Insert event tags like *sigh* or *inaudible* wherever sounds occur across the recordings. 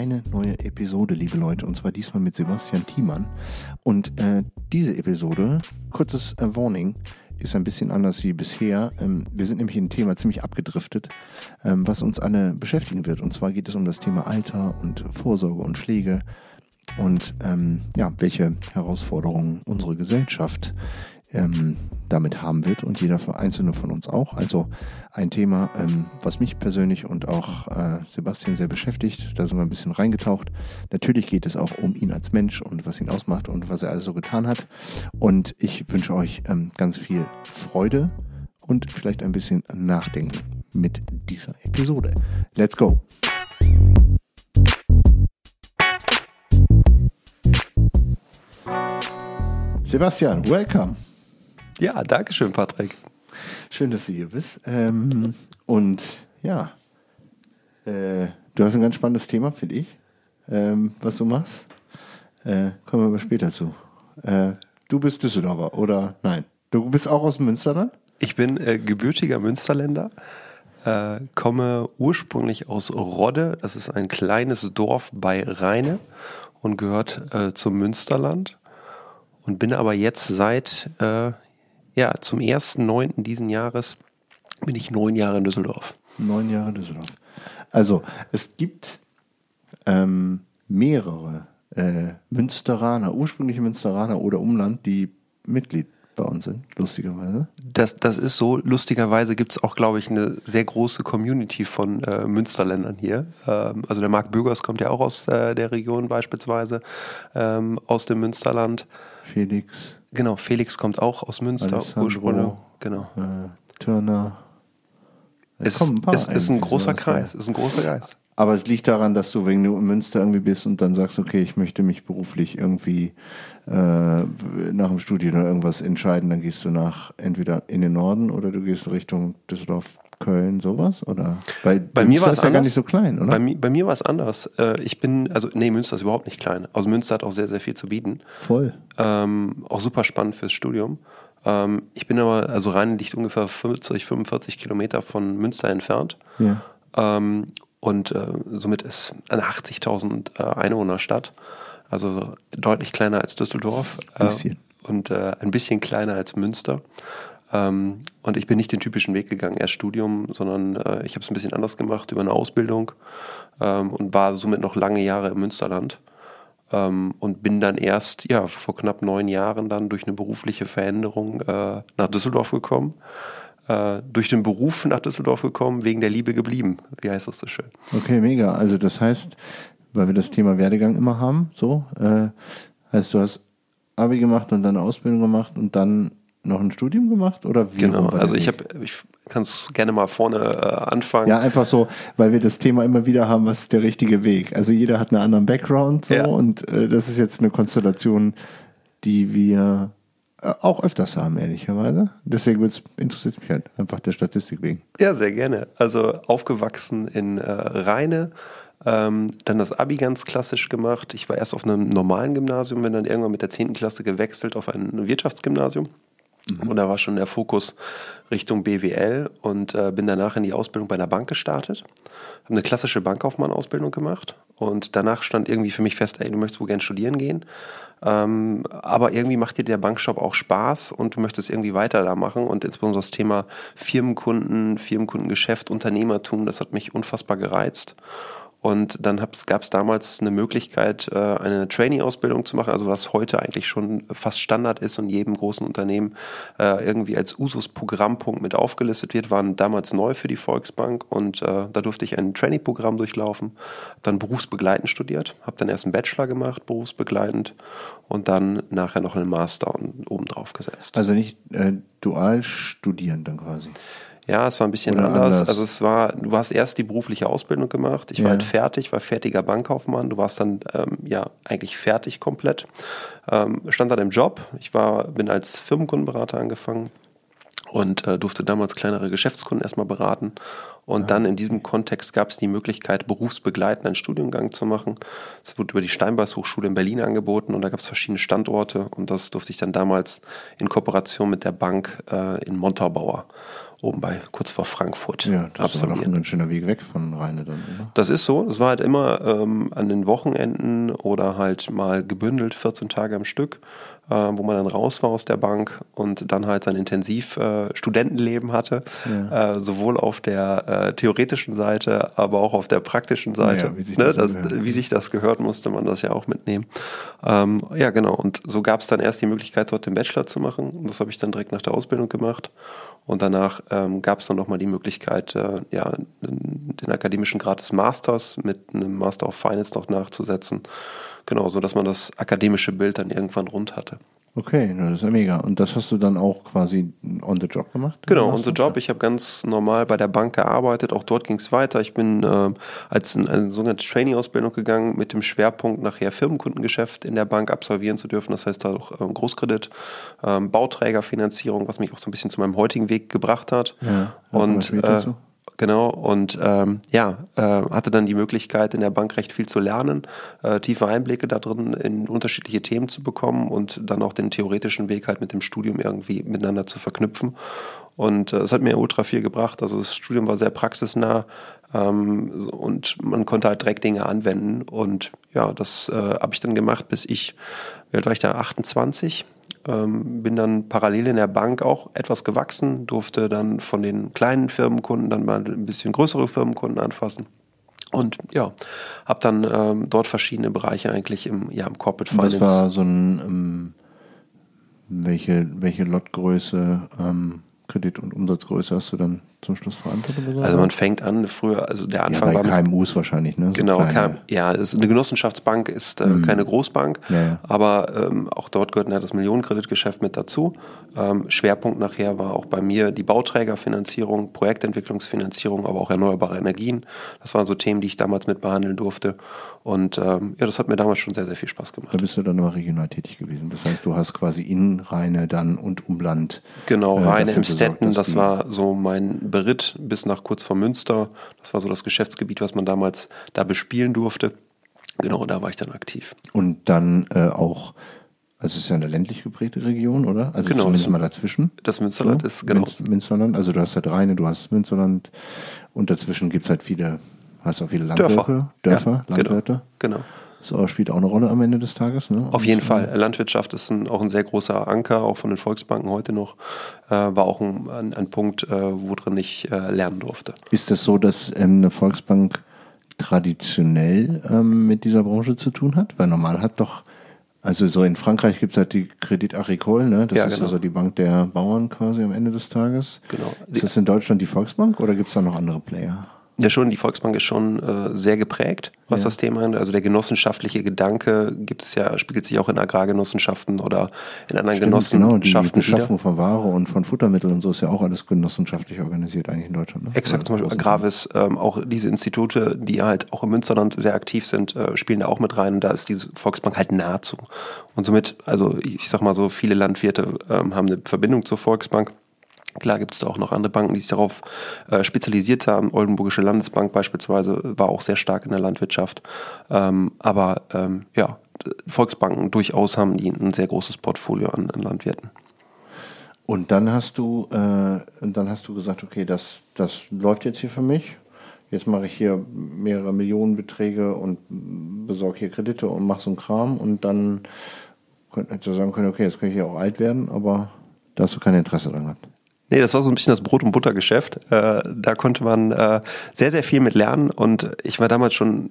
eine neue Episode, liebe Leute, und zwar diesmal mit Sebastian Thiemann. Und äh, diese Episode, kurzes äh, Warning, ist ein bisschen anders wie bisher. Ähm, wir sind nämlich in ein Thema ziemlich abgedriftet, ähm, was uns alle beschäftigen wird. Und zwar geht es um das Thema Alter und Vorsorge und Pflege und ähm, ja, welche Herausforderungen unsere Gesellschaft ähm, damit haben wird und jeder einzelne von uns auch. Also ein Thema, ähm, was mich persönlich und auch äh, Sebastian sehr beschäftigt. Da sind wir ein bisschen reingetaucht. Natürlich geht es auch um ihn als Mensch und was ihn ausmacht und was er alles so getan hat. Und ich wünsche euch ähm, ganz viel Freude und vielleicht ein bisschen Nachdenken mit dieser Episode. Let's go! Sebastian, welcome. Ja, danke schön, Patrick. Schön, dass du hier bist. Ähm, und ja, äh, du hast ein ganz spannendes Thema, finde ich, ähm, was du machst. Äh, kommen wir aber später zu. Äh, du bist Düsseldorfer oder nein? Du bist auch aus Münsterland? Ich bin äh, gebürtiger Münsterländer, äh, komme ursprünglich aus Rodde. Das ist ein kleines Dorf bei Rheine und gehört äh, zum Münsterland. Und bin aber jetzt seit ja, zum 1.9. diesen Jahres bin ich neun Jahre in Düsseldorf. Neun Jahre in Düsseldorf. Also, es gibt ähm, mehrere äh, Münsteraner, ursprüngliche Münsteraner oder Umland, die Mitglied bei uns sind, lustigerweise. Das, das ist so. Lustigerweise gibt es auch, glaube ich, eine sehr große Community von äh, Münsterländern hier. Ähm, also der Marc Bürgers kommt ja auch aus äh, der Region beispielsweise, ähm, aus dem Münsterland. Felix. Genau, Felix kommt auch aus Münster ursprünglich. Genau. Äh, Turner. Es, es ist ein großer Kreis, ist ein großer Kreis. Aber es liegt daran, dass du wegen Münster irgendwie bist und dann sagst, okay, ich möchte mich beruflich irgendwie äh, nach dem Studium oder irgendwas entscheiden, dann gehst du nach entweder in den Norden oder du gehst Richtung Düsseldorf, Köln, sowas? Oder? Bei, bei mir war es ja gar nicht so klein, oder? Bei, mi bei mir war es anders. Äh, ich bin, also nee, Münster ist überhaupt nicht klein. Also Münster hat auch sehr, sehr viel zu bieten. Voll. Ähm, auch super spannend fürs Studium. Ähm, ich bin aber, also Rhein liegt ungefähr 50, 45 Kilometer von Münster entfernt. Ja. Ähm, und äh, somit ist eine 80.000 äh, Einwohnerstadt. Also deutlich kleiner als Düsseldorf. Ein bisschen. und äh, ein bisschen kleiner als Münster. Ähm, und ich bin nicht den typischen Weg gegangen, erst Studium, sondern äh, ich habe es ein bisschen anders gemacht über eine Ausbildung ähm, und war somit noch lange Jahre im Münsterland. Ähm, und bin dann erst ja, vor knapp neun Jahren dann durch eine berufliche Veränderung äh, nach Düsseldorf gekommen. Äh, durch den Beruf nach Düsseldorf gekommen, wegen der Liebe geblieben. Wie heißt das so schön? Okay, mega. Also das heißt, weil wir das Thema Werdegang immer haben, so, äh, heißt du hast Abi gemacht und dann Ausbildung gemacht und dann noch ein Studium gemacht oder wie? Genau, also ich habe, ich kann es gerne mal vorne äh, anfangen. Ja, einfach so, weil wir das Thema immer wieder haben, was ist der richtige Weg? Also jeder hat einen anderen Background so ja. und äh, das ist jetzt eine Konstellation, die wir äh, auch öfters haben, ehrlicherweise. Deswegen interessiert mich halt einfach der Statistik wegen. Ja, sehr gerne. Also aufgewachsen in äh, Rheine, ähm, dann das Abi ganz klassisch gemacht. Ich war erst auf einem normalen Gymnasium, bin dann irgendwann mit der 10. Klasse gewechselt auf ein Wirtschaftsgymnasium. Mhm. Und da war schon der Fokus Richtung BWL und äh, bin danach in die Ausbildung bei einer Bank gestartet. Habe eine klassische Bankkaufmann-Ausbildung gemacht und danach stand irgendwie für mich fest, ey, du möchtest wohl gern studieren gehen. Ähm, aber irgendwie macht dir der Bankshop auch Spaß und du möchtest irgendwie weiter da machen und insbesondere das Thema Firmenkunden, Firmenkundengeschäft, Unternehmertum, das hat mich unfassbar gereizt. Und dann gab es damals eine Möglichkeit, äh, eine Trainee-Ausbildung zu machen, also was heute eigentlich schon fast Standard ist und jedem großen Unternehmen äh, irgendwie als Usus-Programmpunkt mit aufgelistet wird, waren damals neu für die Volksbank und äh, da durfte ich ein Trainee-Programm durchlaufen, dann berufsbegleitend studiert, habe dann erst einen Bachelor gemacht, berufsbegleitend und dann nachher noch einen Master obendrauf gesetzt. Also nicht äh, dual studieren dann quasi? Ja, es war ein bisschen anders. anders. Also es war, du hast erst die berufliche Ausbildung gemacht. Ich ja. war halt fertig, war fertiger Bankkaufmann. Du warst dann ähm, ja eigentlich fertig komplett. Ähm, stand dann im Job. Ich war, bin als Firmenkundenberater angefangen und äh, durfte damals kleinere Geschäftskunden erstmal beraten. Und ja. dann in diesem Kontext gab es die Möglichkeit, berufsbegleitend einen Studiengang zu machen. Es wurde über die Steinbeis Hochschule in Berlin angeboten und da gab es verschiedene Standorte und das durfte ich dann damals in Kooperation mit der Bank äh, in Montabaur oben bei kurz vor Frankfurt Ja, das ist aber doch absolviert. ein ganz schöner Weg weg von Rheine dann, oder? Das ist so. Es war halt immer ähm, an den Wochenenden oder halt mal gebündelt 14 Tage am Stück, äh, wo man dann raus war aus der Bank und dann halt sein intensiv äh, Studentenleben hatte, äh, sowohl auf der äh, theoretischen Seite, aber auch auf der praktischen Seite. Ja, wie sich ne? das das, wie sich das gehört, musste man das ja auch mitnehmen. Ähm, ja, genau. Und so gab es dann erst die Möglichkeit, dort den Bachelor zu machen. Und das habe ich dann direkt nach der Ausbildung gemacht. Und danach ähm, gab es dann nochmal die Möglichkeit, äh, ja, den, akademischen Grad des Masters mit einem Master of Finance noch nachzusetzen. Genau, so dass man das akademische Bild dann irgendwann rund hatte. Okay, das ist ja mega. Und das hast du dann auch quasi on the job gemacht? Genau, hast du- Job. Ich habe ganz normal bei der Bank gearbeitet. Auch dort ging es weiter. Ich bin äh, als in eine sogenannte Trainee-Ausbildung gegangen mit dem Schwerpunkt nachher Firmenkundengeschäft in der Bank absolvieren zu dürfen. Das heißt auch ähm, Großkredit, ähm, Bauträgerfinanzierung, was mich auch so ein bisschen zu meinem heutigen Weg gebracht hat. Ja, da und äh. Genau, und ähm, ja, äh, hatte dann die Möglichkeit, in der Bank recht viel zu lernen, äh, tiefe Einblicke da drin in unterschiedliche Themen zu bekommen und dann auch den theoretischen Weg halt mit dem Studium irgendwie miteinander zu verknüpfen. Und äh, es hat mir ultra viel gebracht. Also das Studium war sehr praxisnah ähm, und man konnte halt direkt Dinge anwenden. Und ja, das äh, habe ich dann gemacht, bis ich, wie alt war ich da, 28? Ähm, bin dann parallel in der Bank auch etwas gewachsen, durfte dann von den kleinen Firmenkunden dann mal ein bisschen größere Firmenkunden anfassen. Und ja, habe dann ähm, dort verschiedene Bereiche eigentlich im, ja, im Corporate Finance. das war so ein, ähm, welche, welche Lotgröße, ähm, Kredit- und Umsatzgröße hast du dann zum Schluss verantwortet? Oder so? also man fängt an, früher, also der ja, Anfang bei war KMUs wahrscheinlich, ne? So Genau, kleine- ja, es, eine Genossenschaftsbank ist äh, keine Großbank, Ja, ja. aber ähm, auch dort gehört ja das Millionenkreditgeschäft mit dazu. Ähm, Schwerpunkt nachher war auch bei mir die Bauträgerfinanzierung, Projektentwicklungsfinanzierung, aber auch erneuerbare Energien. Das waren so Themen, die ich damals mit behandeln durfte. Und ähm, ja, das hat mir damals schon sehr, sehr viel Spaß gemacht. Da bist du dann aber regional tätig gewesen. Das heißt, du hast quasi in Rheine dann und Umland. Genau, äh, Rheine im Stetten, das war so mein Beritt bis nach kurz vor Münster. Das war so das Geschäftsgebiet, was man damals da bespielen durfte. Genau, da war ich dann aktiv. Und dann äh, auch, also es ist ja eine ländlich geprägte Region, oder? Also Genau, zumindest mal dazwischen. Das Münsterland So, ist, genau. Münsterland, also du hast halt Rheine, du hast Münsterland und dazwischen gibt es halt viele, hast auch viele Landwirte, Dörfer. Dörfer Ja, Landwirte. Genau. genau. Das auch- spielt auch eine Rolle am Ende des Tages, ne? Auf jeden äh, Fall. Landwirtschaft ist ein, auch ein sehr großer Anker, auch von den Volksbanken heute noch. Äh, war auch ein, ein, ein Punkt, äh, worin ich äh, lernen durfte. Ist das so, dass ähm, eine Volksbank traditionell ähm, mit dieser Branche zu tun hat? Weil normal hat doch, also so in Frankreich gibt es halt die Credit Agricole, ne? Das Ja, ist genau. also die Bank der Bauern quasi am Ende des Tages. Genau. Ist das in Deutschland die Volksbank oder gibt es da noch andere Player? Ja, schon, die Volksbank ist schon äh, sehr geprägt, was Ja. das Thema angeht. Also der genossenschaftliche Gedanke gibt es ja, spiegelt sich auch in Agrargenossenschaften oder in anderen Stimmt, genau, die Genossenschaften. Beschaffung von Ware und von Futtermitteln und so ist ja auch alles genossenschaftlich organisiert eigentlich in Deutschland. Ne? Exakt, zum Beispiel Agravis, ähm, auch diese Institute, die halt auch im Münsterland sehr aktiv sind, äh, spielen da auch mit rein und da ist diese Volksbank halt nahezu. Und somit, also ich sag mal so, viele Landwirte ähm, haben eine Verbindung zur Volksbank. Klar gibt es da auch noch andere Banken, die sich darauf äh, spezialisiert haben. Oldenburgische Landesbank beispielsweise war auch sehr stark in der Landwirtschaft. Ähm, aber ähm, ja, Volksbanken durchaus haben die ein sehr großes Portfolio an, an Landwirten. Und dann hast du, äh, dann hast du gesagt, okay, das, das läuft jetzt hier für mich. Jetzt mache ich hier mehrere Millionenbeträge und besorge hier Kredite und mache so einen Kram und dann könnte du sagen können, okay, jetzt kann ich hier auch alt werden, aber da hast du kein Interesse dran gehabt. Nee, das war so ein bisschen das Brot- und Buttergeschäft. Äh, da konnte man äh, sehr, sehr viel mit lernen und ich war damals schon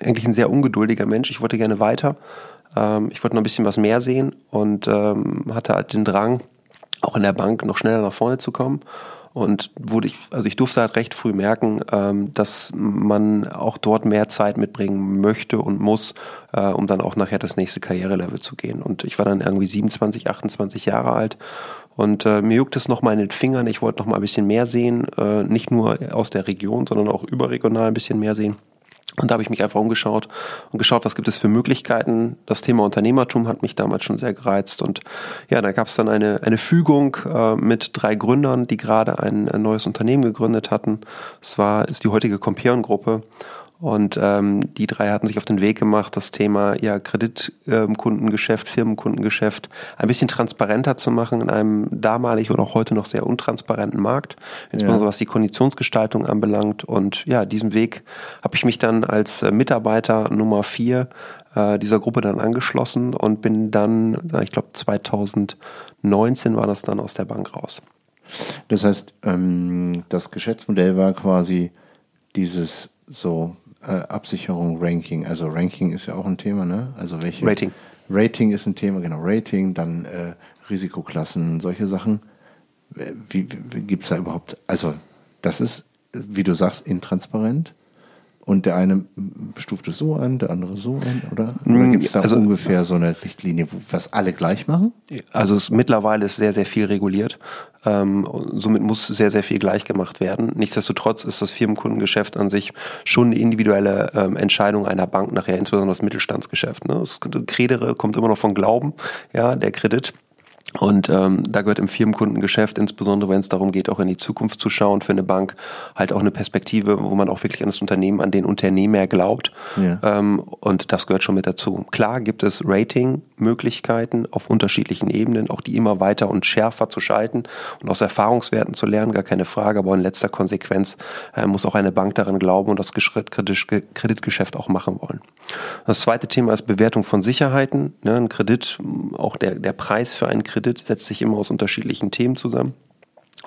eigentlich ein sehr ungeduldiger Mensch. Ich wollte gerne weiter. Ähm, ich wollte noch ein bisschen was mehr sehen und ähm, hatte halt den Drang, auch in der Bank noch schneller nach vorne zu kommen. Und wurde ich, also ich durfte halt recht früh merken, ähm, dass man auch dort mehr Zeit mitbringen möchte und muss, äh, um dann auch nachher das nächste Karrierelevel zu gehen. Und ich war dann irgendwie 27, 28 Jahre alt und äh, mir juckt es noch mal in den Fingern. Ich wollte noch mal ein bisschen mehr sehen, äh, nicht nur aus der Region, sondern auch überregional ein bisschen mehr sehen. Und da habe ich mich einfach umgeschaut und geschaut, was gibt es für Möglichkeiten. Das Thema Unternehmertum hat mich damals schon sehr gereizt. Und ja, da gab es dann eine, eine Fügung äh, mit drei Gründern, die gerade ein, ein neues Unternehmen gegründet hatten. Es war, ist die heutige Compeon-Gruppe. Und ähm, die drei hatten sich auf den Weg gemacht, das Thema ja Kreditkundengeschäft, ähm, Firmenkundengeschäft ein bisschen transparenter zu machen in einem damalig und auch heute noch sehr untransparenten Markt, insbesondere ja. was die Konditionsgestaltung anbelangt. Und ja, diesem Weg habe ich mich dann als äh, Mitarbeiter Nummer vier äh, dieser Gruppe dann angeschlossen und bin dann, ich glaube 2019 war das dann aus der Bank raus. Das heißt, ähm, das Geschäftsmodell war quasi dieses so äh, Absicherung, Ranking. Also Ranking ist ja auch ein Thema, ne? Also welche Rating. Rating ist ein Thema, genau. Rating, dann äh, Risikoklassen, solche Sachen. Wie, wie gibt es da überhaupt? Also das ist, wie du sagst, intransparent. Und der eine stuft es so an, der andere so an, oder? Oder mm, gibt es da also, ungefähr so eine Richtlinie, was alle gleich machen? Also es, mittlerweile ist sehr, sehr viel reguliert. Ähm, somit muss sehr, sehr viel gleich gemacht werden. Nichtsdestotrotz ist das Firmenkundengeschäft an sich schon eine individuelle ähm, Entscheidung einer Bank nachher, insbesondere das Mittelstandsgeschäft. Ne? Das Kredere kommt immer noch von Glauben, ja, der Kredit. Und ähm, da gehört im Firmenkundengeschäft, insbesondere wenn es darum geht, auch in die Zukunft zu schauen, für eine Bank halt auch eine Perspektive, wo man auch wirklich an das Unternehmen, an den Unternehmer glaubt. Ja. Ähm, und das gehört schon mit dazu. Klar gibt es Rating-Möglichkeiten auf unterschiedlichen Ebenen, auch die immer weiter und schärfer zu schalten und aus Erfahrungswerten zu lernen, gar keine Frage. Aber in letzter Konsequenz äh, muss auch eine Bank daran glauben und das Kreditgeschäft auch machen wollen. Das zweite Thema ist Bewertung von Sicherheiten. Ne, ein Kredit, auch der, der Preis für einen Kredit setzt sich immer aus unterschiedlichen Themen zusammen.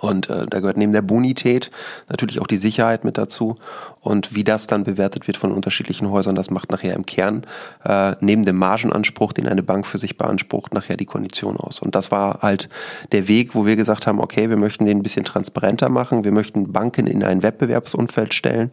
Und äh, da gehört neben der Bonität natürlich auch die Sicherheit mit dazu. Und wie das dann bewertet wird von unterschiedlichen Häusern, das macht nachher im Kern äh, neben dem Margenanspruch, den eine Bank für sich beansprucht, nachher die Kondition aus. Und das war halt der Weg, wo wir gesagt haben, okay, wir möchten den ein bisschen transparenter machen, wir möchten Banken in ein Wettbewerbsumfeld stellen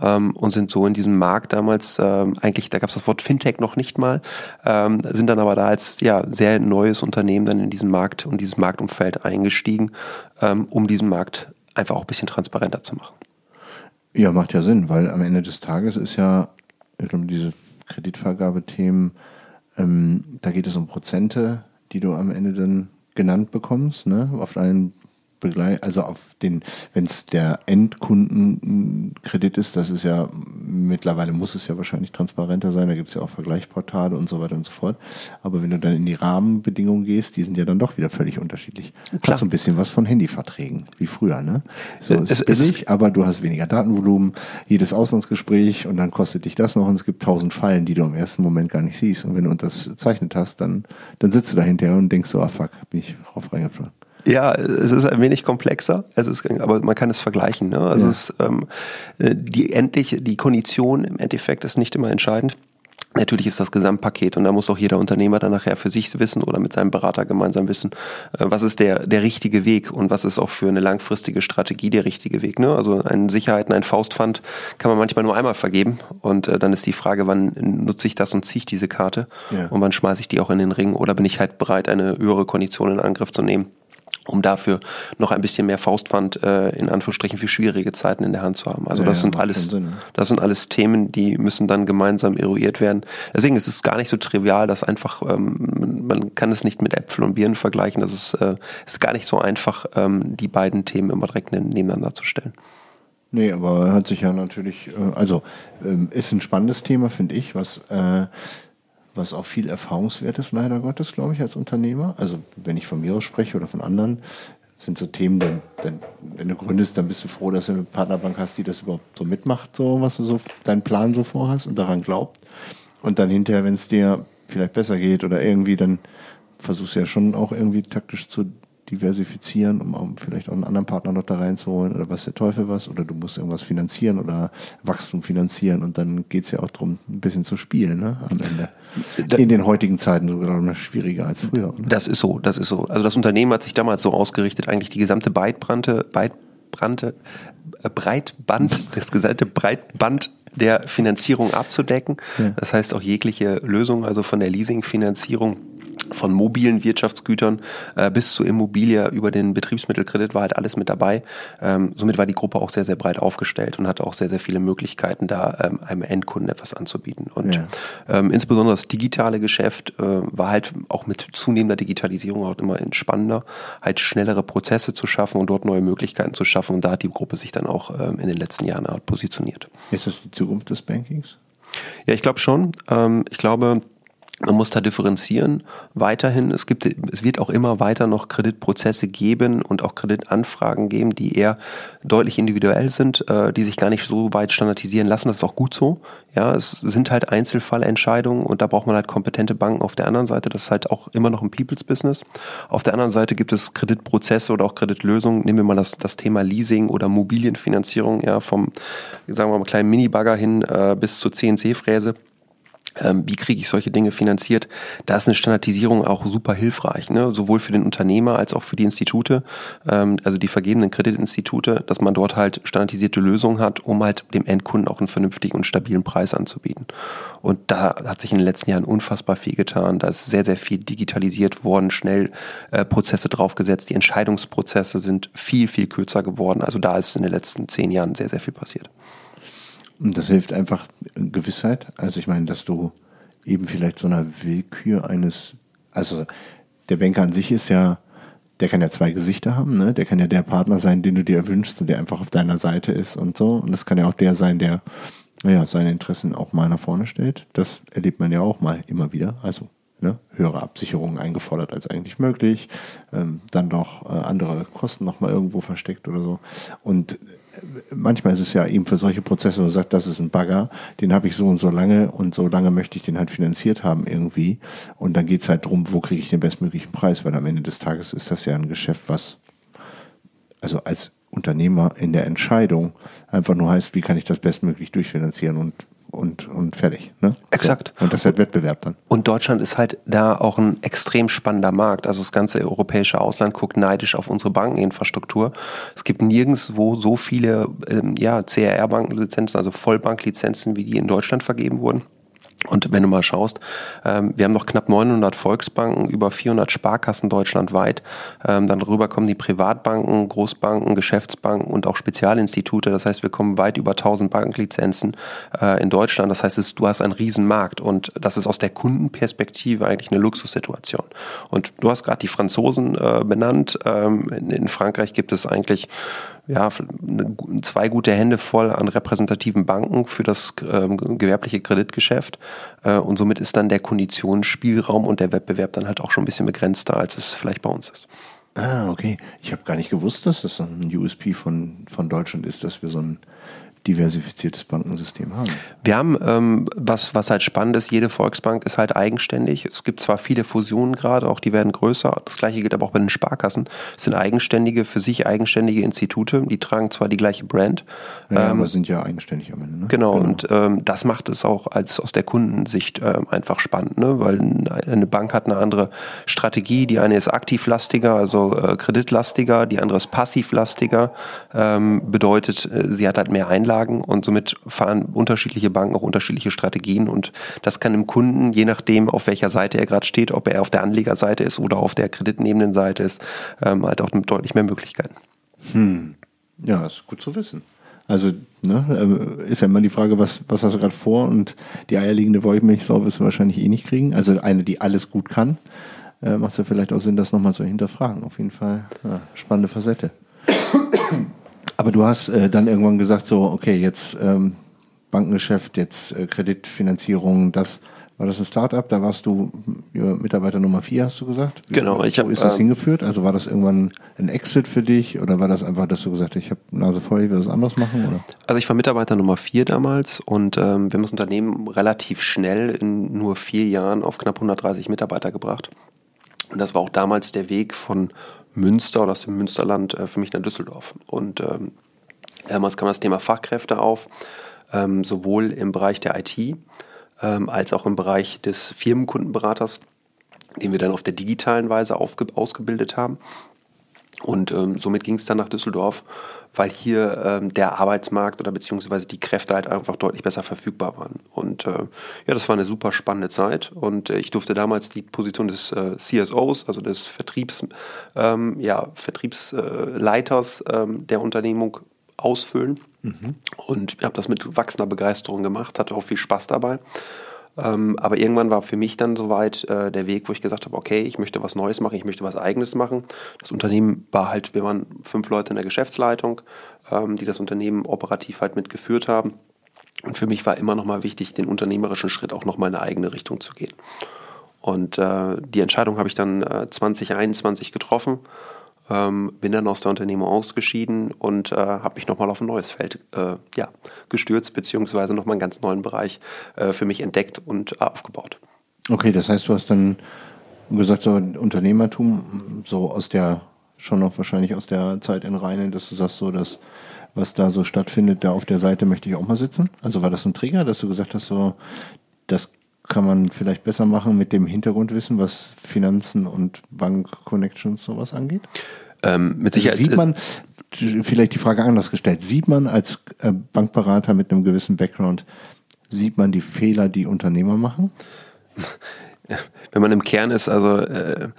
ähm, und sind so in diesem Markt damals, ähm, eigentlich, da gab es das Wort Fintech noch nicht mal, ähm, sind dann aber da als ja sehr neues Unternehmen dann in diesen Markt und dieses Marktumfeld eingestiegen, ähm, um diesen Markt einfach auch ein bisschen transparenter zu machen. Ja, macht ja Sinn, weil am Ende des Tages ist ja diese Kreditvergabethemen, ähm, da geht es um Prozente, die du am Ende dann genannt bekommst, ne? Auf einen also auf den, wenn es der Endkundenkredit ist, das ist ja mittlerweile muss es ja wahrscheinlich transparenter sein, da gibt es ja auch Vergleichsportale und so weiter und so fort. Aber wenn du dann in die Rahmenbedingungen gehst, die sind ja dann doch wieder völlig unterschiedlich. Klar. Hat so ein bisschen was von Handyverträgen, wie früher, ne? So, es, es ist billig, es, aber du hast weniger Datenvolumen, jedes Auslandsgespräch und dann kostet dich das noch und es gibt tausend Fallen, die du im ersten Moment gar nicht siehst. Und wenn du unterzeichnet hast, dann, dann sitzt du da hinterher und denkst so, ah fuck, bin ich drauf reingefallen. Ja, es ist ein wenig komplexer, es ist, aber man kann es vergleichen. Ne? Also ja. es, ähm, die endlich die Kondition im Endeffekt ist nicht immer entscheidend. Natürlich ist das Gesamtpaket und da muss auch jeder Unternehmer dann nachher für sich wissen oder mit seinem Berater gemeinsam wissen, äh, was ist der, der richtige Weg und was ist auch für eine langfristige Strategie der richtige Weg. Ne? Also ein Sicherheiten, ein Faustpfand kann man manchmal nur einmal vergeben und äh, dann ist die Frage, wann nutze ich das und ziehe ich diese Karte ja. und wann schmeiße ich die auch in den Ring oder bin ich halt bereit, eine höhere Kondition in Angriff zu nehmen um dafür noch ein bisschen mehr Faustpfand äh, in Anführungsstrichen für schwierige Zeiten in der Hand zu haben. Also ja, das sind alles, das sind alles Themen, die müssen dann gemeinsam eruiert werden. Deswegen ist es gar nicht so trivial, dass einfach ähm, man kann es nicht mit Äpfel und Birnen vergleichen. Das ist, äh, ist gar nicht so einfach, ähm, die beiden Themen immer direkt nebeneinander zu stellen. Nee, aber hat sich ja natürlich, äh, also ähm, ist ein spannendes Thema, finde ich, was äh, was auch viel Erfahrungswert ist, leider Gottes, glaube ich, als Unternehmer. Also wenn ich von mir aus spreche oder von anderen, sind so Themen, denn, denn, wenn du gründest, dann bist du froh, dass du eine Partnerbank hast, die das überhaupt so mitmacht, so was du so deinen Plan so vorhast und daran glaubt. Und dann hinterher, wenn es dir vielleicht besser geht oder irgendwie, dann versuchst du ja schon auch irgendwie taktisch zu diversifizieren, um vielleicht auch einen anderen Partner noch da reinzuholen oder was der Teufel was oder du musst irgendwas finanzieren oder Wachstum finanzieren und dann geht es ja auch darum, ein bisschen zu spielen ne, am Ende. In den heutigen Zeiten sogar noch schwieriger als früher. Oder? Das ist so, das ist so. Also das Unternehmen hat sich damals so ausgerichtet, eigentlich die gesamte Breitbrante, Breitbrante, äh, Breitband, *laughs* das gesamte Breitband der Finanzierung abzudecken. Ja. Das heißt auch jegliche Lösung, also von der Leasingfinanzierung von mobilen Wirtschaftsgütern äh, bis zur Immobilie über den Betriebsmittelkredit war halt alles mit dabei. Ähm, somit war die Gruppe auch sehr, sehr breit aufgestellt und hatte auch sehr, sehr viele Möglichkeiten, da ähm, einem Endkunden etwas anzubieten. Und ja. ähm, insbesondere das digitale Geschäft äh, war halt auch mit zunehmender Digitalisierung auch immer entspannender, halt schnellere Prozesse zu schaffen und dort neue Möglichkeiten zu schaffen. Und da hat die Gruppe sich dann auch ähm, in den letzten Jahren positioniert. Ist das die Zukunft des Bankings? Ja, ich glaube schon. Ähm, ich glaube, man muss da differenzieren. Weiterhin, es gibt, es wird auch immer weiter noch Kreditprozesse geben und auch Kreditanfragen geben, die eher deutlich individuell sind, äh, die sich gar nicht so weit standardisieren lassen. Das ist auch gut so. Ja, es sind halt Einzelfallentscheidungen und da braucht man halt kompetente Banken auf der anderen Seite. Das ist halt auch immer noch ein People's Business. Auf der anderen Seite gibt es Kreditprozesse oder auch Kreditlösungen. Nehmen wir mal das, das Thema Leasing oder Mobilienfinanzierung, ja, vom, sagen wir mal, kleinen Minibagger hin äh, bis zur CNC-Fräse wie kriege ich solche Dinge finanziert? Da ist eine Standardisierung auch super hilfreich, ne? sowohl für den Unternehmer als auch für die Institute, ähm, also die vergebenen Kreditinstitute, dass man dort halt standardisierte Lösungen hat, um halt dem Endkunden auch einen vernünftigen und stabilen Preis anzubieten. Und da hat sich in den letzten Jahren unfassbar viel getan. Da ist sehr, sehr viel digitalisiert worden, schnell äh, Prozesse draufgesetzt. Die Entscheidungsprozesse sind viel, viel kürzer geworden. Also da ist in den letzten zehn Jahren sehr, sehr viel passiert. Und das hilft einfach Gewissheit. Also ich meine, dass du eben vielleicht so einer Willkür eines, also der Banker an sich ist ja, der kann ja zwei Gesichter haben, ne? Der kann ja der Partner sein, den du dir wünschst und der einfach auf deiner Seite ist und so. Und das kann ja auch der sein, der ja, seine Interessen auch mal nach vorne stellt. Das erlebt man ja auch mal immer wieder. Also ne, höhere Absicherungen eingefordert als eigentlich möglich, ähm, dann doch äh, andere Kosten nochmal irgendwo versteckt oder so. Und manchmal ist es ja eben für solche Prozesse, wo man sagt, das ist ein Bagger, den habe ich so und so lange und so lange möchte ich den halt finanziert haben irgendwie. Und dann geht's halt drum, wo kriege ich den bestmöglichen Preis, weil am Ende des Tages ist das ja ein Geschäft, was also als Unternehmer in der Entscheidung einfach nur heißt, wie kann ich das bestmöglich durchfinanzieren und und, und fertig. Ne? Exakt. So. Und das ist halt Wettbewerb dann. Und Deutschland ist halt da auch ein extrem spannender Markt. Also das ganze europäische Ausland guckt neidisch auf unsere Bankeninfrastruktur. Es gibt nirgendwo so viele ähm, ja, CRR-Bankenlizenzen, also Vollbanklizenzen, wie die in Deutschland vergeben wurden. Und wenn du mal schaust, ähm, wir haben noch knapp 900 Volksbanken, über 400 Sparkassen deutschlandweit. Ähm, dann darüber kommen die Privatbanken, Großbanken, Geschäftsbanken und auch Spezialinstitute. Das heißt, wir kommen weit über 1000 Banklizenzen äh, in Deutschland. Das heißt, es, du hast einen Riesenmarkt und das ist aus der Kundenperspektive eigentlich eine Luxussituation. Und du hast gerade die Franzosen äh, benannt. Ähm, in, in Frankreich gibt es eigentlich ja, zwei gute Hände voll an repräsentativen Banken für das ähm, gewerbliche Kreditgeschäft. Äh, und somit ist dann der Konditionsspielraum und der Wettbewerb dann halt auch schon ein bisschen begrenzter, als es vielleicht bei uns ist. Ah, okay. Ich habe gar nicht gewusst, dass das ein USP von, von Deutschland ist, dass wir so ein diversifiziertes Bankensystem haben. Wir haben, ähm, was, was halt spannend ist, jede Volksbank ist halt eigenständig. Es gibt zwar viele Fusionen gerade, auch die werden größer. Das gleiche gilt aber auch bei den Sparkassen. Es sind eigenständige, für sich eigenständige Institute. Die tragen zwar die gleiche Brand. Ja, ähm, aber sind ja eigenständig am Ende. Ne? Genau, genau, und ähm, das macht es auch als aus der Kundensicht ähm, einfach spannend, ne? weil eine Bank hat eine andere Strategie. Die eine ist aktivlastiger, also äh, kreditlastiger, die andere ist passivlastiger. Ähm, bedeutet, äh, sie hat halt mehr Einlagen Anlagen und somit fahren unterschiedliche Banken auch unterschiedliche Strategien und das kann dem Kunden, je nachdem, auf welcher Seite er gerade steht, ob er auf der Anlegerseite ist oder auf der kreditnehmenden Seite ist, ähm, halt auch deutlich mehr Möglichkeiten. Hm. Ja, ist gut zu wissen. Also ne, äh, ist ja immer die Frage, was, was hast du gerade vor? Und die eierlegende Wollmilchsau wirst du wahrscheinlich eh nicht kriegen. Also eine, die alles gut kann, äh, macht es ja vielleicht auch Sinn, das nochmal zu hinterfragen. Auf jeden Fall ja, spannende Facette. *coughs* Aber du hast äh, dann irgendwann gesagt, so, okay, jetzt ähm, Bankengeschäft, jetzt äh, Kreditfinanzierung, das war das ein Startup? Da warst du ja, Mitarbeiter Nummer vier, hast du gesagt? Genau. Ich hab, wo ist das ähm, hingeführt? Also war das irgendwann ein Exit für dich oder war das einfach, dass du gesagt hast, ich habe Nase voll, ich will was anderes machen? Oder? Also ich war Mitarbeiter Nummer vier damals und ähm, wir haben das Unternehmen relativ schnell in nur vier Jahren auf knapp 130 Mitarbeiter gebracht. Und das war auch damals der Weg von Münster oder aus dem Münsterland äh, für mich nach Düsseldorf. Und ähm, damals kam das Thema Fachkräfte auf, ähm, sowohl im Bereich der IT ähm, als auch im Bereich des Firmenkundenberaters, den wir dann auf der digitalen Weise ausgebildet haben. Und ähm, somit ging es dann nach Düsseldorf, weil hier ähm, der Arbeitsmarkt oder beziehungsweise die Kräfte halt einfach deutlich besser verfügbar waren. Und äh, ja, das war eine super spannende Zeit. Und äh, ich durfte damals die Position des äh, CSOs, also des Vertriebs, ähm, ja, Vertriebsleiters ähm, der Unternehmung ausfüllen. Mhm. Und ich habe das mit wachsender Begeisterung gemacht, hatte auch viel Spaß dabei. Ähm, aber irgendwann war für mich dann soweit äh, der Weg, wo ich gesagt habe, okay, ich möchte was Neues machen, ich möchte was Eigenes machen. Das Unternehmen war halt, wir waren fünf Leute in der Geschäftsleitung, ähm, die das Unternehmen operativ halt mitgeführt haben. Und für mich war immer noch mal wichtig, den unternehmerischen Schritt auch noch mal in eine eigene Richtung zu gehen. Und äh, die Entscheidung habe ich dann äh, 2021 getroffen ähm, bin dann aus der Unternehmung ausgeschieden und äh, habe mich nochmal auf ein neues Feld äh, ja, gestürzt, beziehungsweise nochmal einen ganz neuen Bereich äh, für mich entdeckt und aufgebaut. Okay, das heißt, du hast dann gesagt, so Unternehmertum, so aus der, schon noch wahrscheinlich aus der Zeit in Rheine, dass du sagst, so, dass was da so stattfindet, da auf der Seite möchte ich auch mal sitzen. Also war das ein Trigger, dass du gesagt hast, so, das kann man vielleicht besser machen mit dem Hintergrundwissen, was Finanzen und Bank-Connections sowas angeht? Ähm, mit Sicherheit. Sieht man, vielleicht die Frage anders gestellt, sieht man als äh, Bankberater mit einem gewissen Background, sieht man die Fehler, die Unternehmer machen? *laughs* Wenn man im Kern ist, also äh,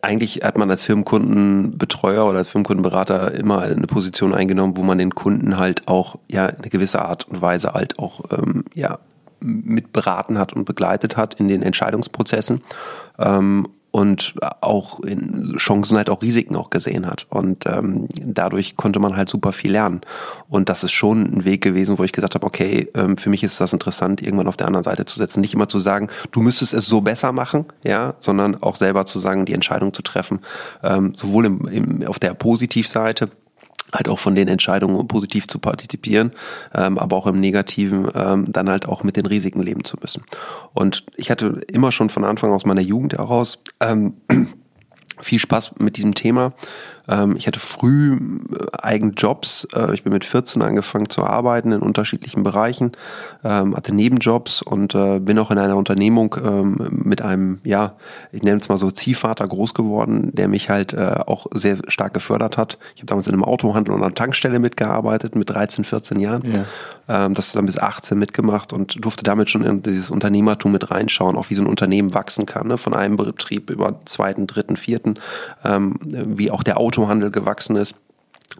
eigentlich hat man als Firmenkundenbetreuer oder als Firmenkundenberater immer eine Position eingenommen, wo man den Kunden halt auch ja eine gewisse Art und Weise halt auch ähm, ja mitberaten hat und begleitet hat in den Entscheidungsprozessen. Ähm, und auch in Chancen halt auch Risiken auch gesehen hat. Und ähm, dadurch konnte man halt super viel lernen. Und das ist schon ein Weg gewesen, wo ich gesagt habe, okay, ähm, für mich ist das interessant, irgendwann auf der anderen Seite zu setzen. Nicht immer zu sagen, du müsstest es so besser machen, ja, sondern auch selber zu sagen, die Entscheidung zu treffen, ähm, sowohl im, im, auf der Positivseite halt auch von den Entscheidungen positiv zu partizipieren, ähm, aber auch im Negativen ähm, dann halt auch mit den Risiken leben zu müssen. Und ich hatte immer schon von Anfang aus meiner Jugend heraus ähm, *clears throat* viel Spaß mit diesem Thema ähm, ich hatte früh äh, eigene Jobs. Äh, ich bin mit 14 angefangen zu arbeiten in unterschiedlichen Bereichen, ähm, hatte Nebenjobs und äh, bin auch in einer Unternehmung ähm, mit einem, ja, ich nenne es mal so Ziehvater groß geworden, der mich halt auch sehr stark gefördert hat. Ich habe damals in einem Autohandel und einer Tankstelle mitgearbeitet mit 13, 14 Jahren. Ja. das dann bis 18 mitgemacht und durfte damit schon in dieses Unternehmertum mit reinschauen, auch wie so ein Unternehmen wachsen kann, ne? von einem Betrieb über zweiten, dritten, vierten, wie auch der Auto Autohandel gewachsen ist.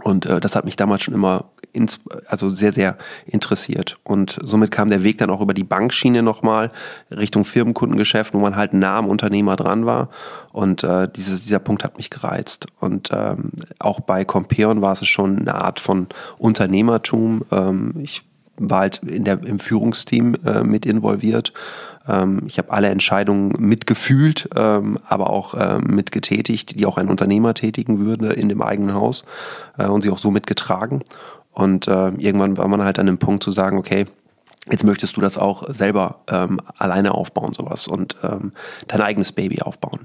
Und äh, das hat mich damals schon immer ins, also sehr, sehr interessiert. Und somit kam der Weg dann auch über die Bankschiene nochmal Richtung Firmenkundengeschäft, wo man halt nah am Unternehmer dran war. Und äh, dieses, dieser Punkt hat mich gereizt. Und ähm, auch bei Compeon war es schon eine Art von Unternehmertum. Ähm, ich war halt in der, im Führungsteam äh, mit involviert. Ähm, ich habe alle Entscheidungen mitgefühlt, ähm, aber auch äh, mitgetätigt, die auch ein Unternehmer tätigen würde in dem eigenen Haus äh, und sie auch so mitgetragen. Und äh, irgendwann war man halt an dem Punkt zu sagen, okay, jetzt möchtest du das auch selber ähm, alleine aufbauen, sowas und ähm, dein eigenes Baby aufbauen.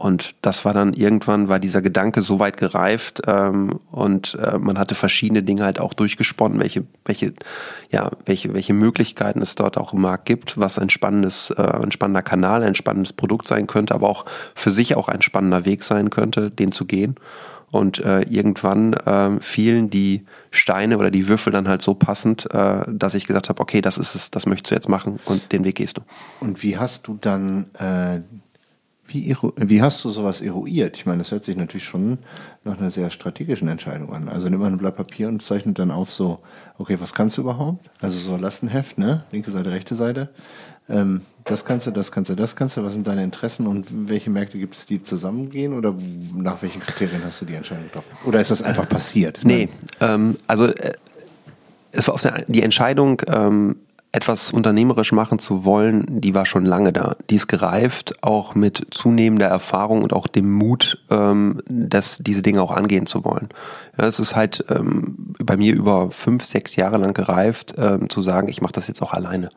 Und das war dann irgendwann, war dieser Gedanke so weit gereift ähm, und äh, man hatte verschiedene Dinge halt auch durchgesponnen, welche, welche, ja, welche, welche Möglichkeiten es dort auch im Markt gibt, was ein spannendes, äh, ein spannender Kanal, ein spannendes Produkt sein könnte, aber auch für sich auch ein spannender Weg sein könnte, den zu gehen. Und äh, irgendwann äh, fielen die Steine oder die Würfel dann halt so passend, äh, dass ich gesagt habe, okay, das ist es, das möchtest du jetzt machen und den Weg gehst du. Und wie hast du dann äh, wie, wie hast du sowas eruiert? Ich meine, das hört sich natürlich schon nach einer sehr strategischen Entscheidung an. Also nimmt man ein Blatt Papier und zeichnet dann auf so, okay, was kannst du überhaupt? Also so Lastenheft, ne? Linke Seite, rechte Seite. Ähm, das kannst du, das kannst du, das kannst du. Was sind deine Interessen und welche Märkte gibt es, die zusammengehen? Oder nach welchen Kriterien hast du die Entscheidung getroffen? Oder ist das einfach passiert? Nee, ähm, also äh, es war auf der, die Entscheidung, ähm, etwas unternehmerisch machen zu wollen, die war schon lange da. Die ist gereift, auch mit zunehmender Erfahrung und auch dem Mut, ähm, dass diese Dinge auch angehen zu wollen. Ja, es ist halt ähm, bei mir über fünf, sechs Jahre lang gereift, ähm, zu sagen, ich mache das jetzt auch alleine.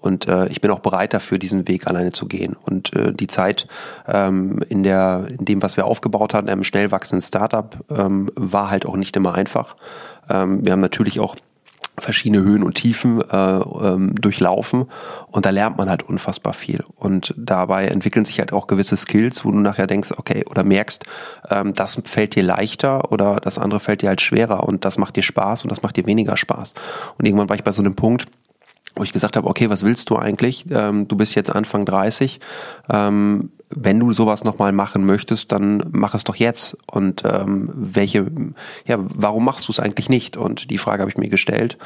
Und äh, ich bin auch bereit dafür, diesen Weg alleine zu gehen. Und äh, die Zeit ähm, in, der, in dem, was wir aufgebaut hatten, einem schnell wachsenden Startup, ähm, war halt auch nicht immer einfach. Ähm, wir haben natürlich auch verschiedene Höhen und Tiefen äh, ähm, durchlaufen. Und da lernt man halt unfassbar viel. Und dabei entwickeln sich halt auch gewisse Skills, wo du nachher denkst, okay, oder merkst, ähm, das fällt dir leichter oder das andere fällt dir halt schwerer. Und das macht dir Spaß und das macht dir weniger Spaß. Und irgendwann war ich bei so einem Punkt, wo ich gesagt habe, okay, was willst du eigentlich? Ähm, du bist jetzt Anfang 30, ähm, wenn du sowas nochmal machen möchtest, dann mach es doch jetzt. Und ähm, welche, ja, warum machst du es eigentlich nicht? Und die Frage habe ich mir gestellt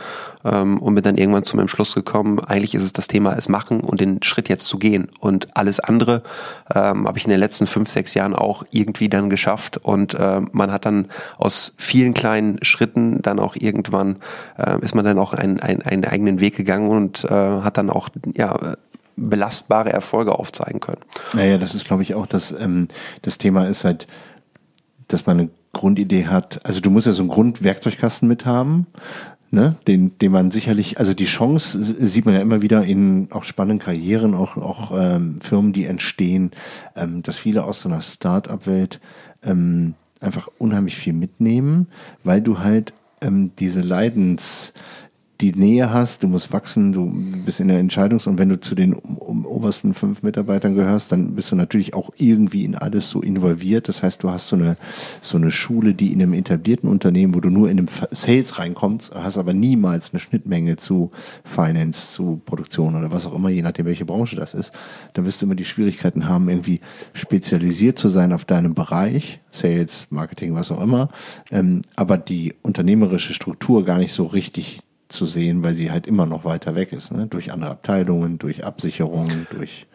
ähm, und bin dann irgendwann zum Entschluss gekommen, eigentlich ist es das Thema es machen und den Schritt jetzt zu gehen. Und alles andere ähm, habe ich in den letzten fünf, sechs Jahren auch irgendwie dann geschafft. Und äh, man hat dann aus vielen kleinen Schritten dann auch irgendwann, äh, ist man dann auch einen, einen, einen eigenen Weg gegangen und äh, hat dann auch, ja, belastbare Erfolge aufzeigen können. Naja, das ist, glaube ich, auch das, ähm, das Thema ist halt, dass man eine Grundidee hat. Also du musst ja so einen Grundwerkzeugkasten mit haben, ne, den, den man sicherlich, also die Chance sieht man ja immer wieder in auch spannenden Karrieren, auch, auch ähm, Firmen, die entstehen, ähm, dass viele aus so einer Start-up-Welt ähm, einfach unheimlich viel mitnehmen, weil du halt ähm, diese Leidens, die Nähe hast, du musst wachsen, du bist in der Entscheidungs- und wenn du zu den obersten fünf Mitarbeitern gehörst, dann bist du natürlich auch irgendwie in alles so involviert. Das heißt, du hast so eine, so eine Schule, die in einem etablierten Unternehmen, wo du nur in einem Sales reinkommst, hast aber niemals eine Schnittmenge zu Finance, zu Produktion oder was auch immer, je nachdem, welche Branche das ist. Dann wirst du immer die Schwierigkeiten haben, irgendwie spezialisiert zu sein auf deinem Bereich, Sales, Marketing, was auch immer, ähm, aber die unternehmerische Struktur gar nicht so richtig zu sehen, weil sie halt immer noch weiter weg ist, ne? durch andere Abteilungen, durch Absicherungen, durch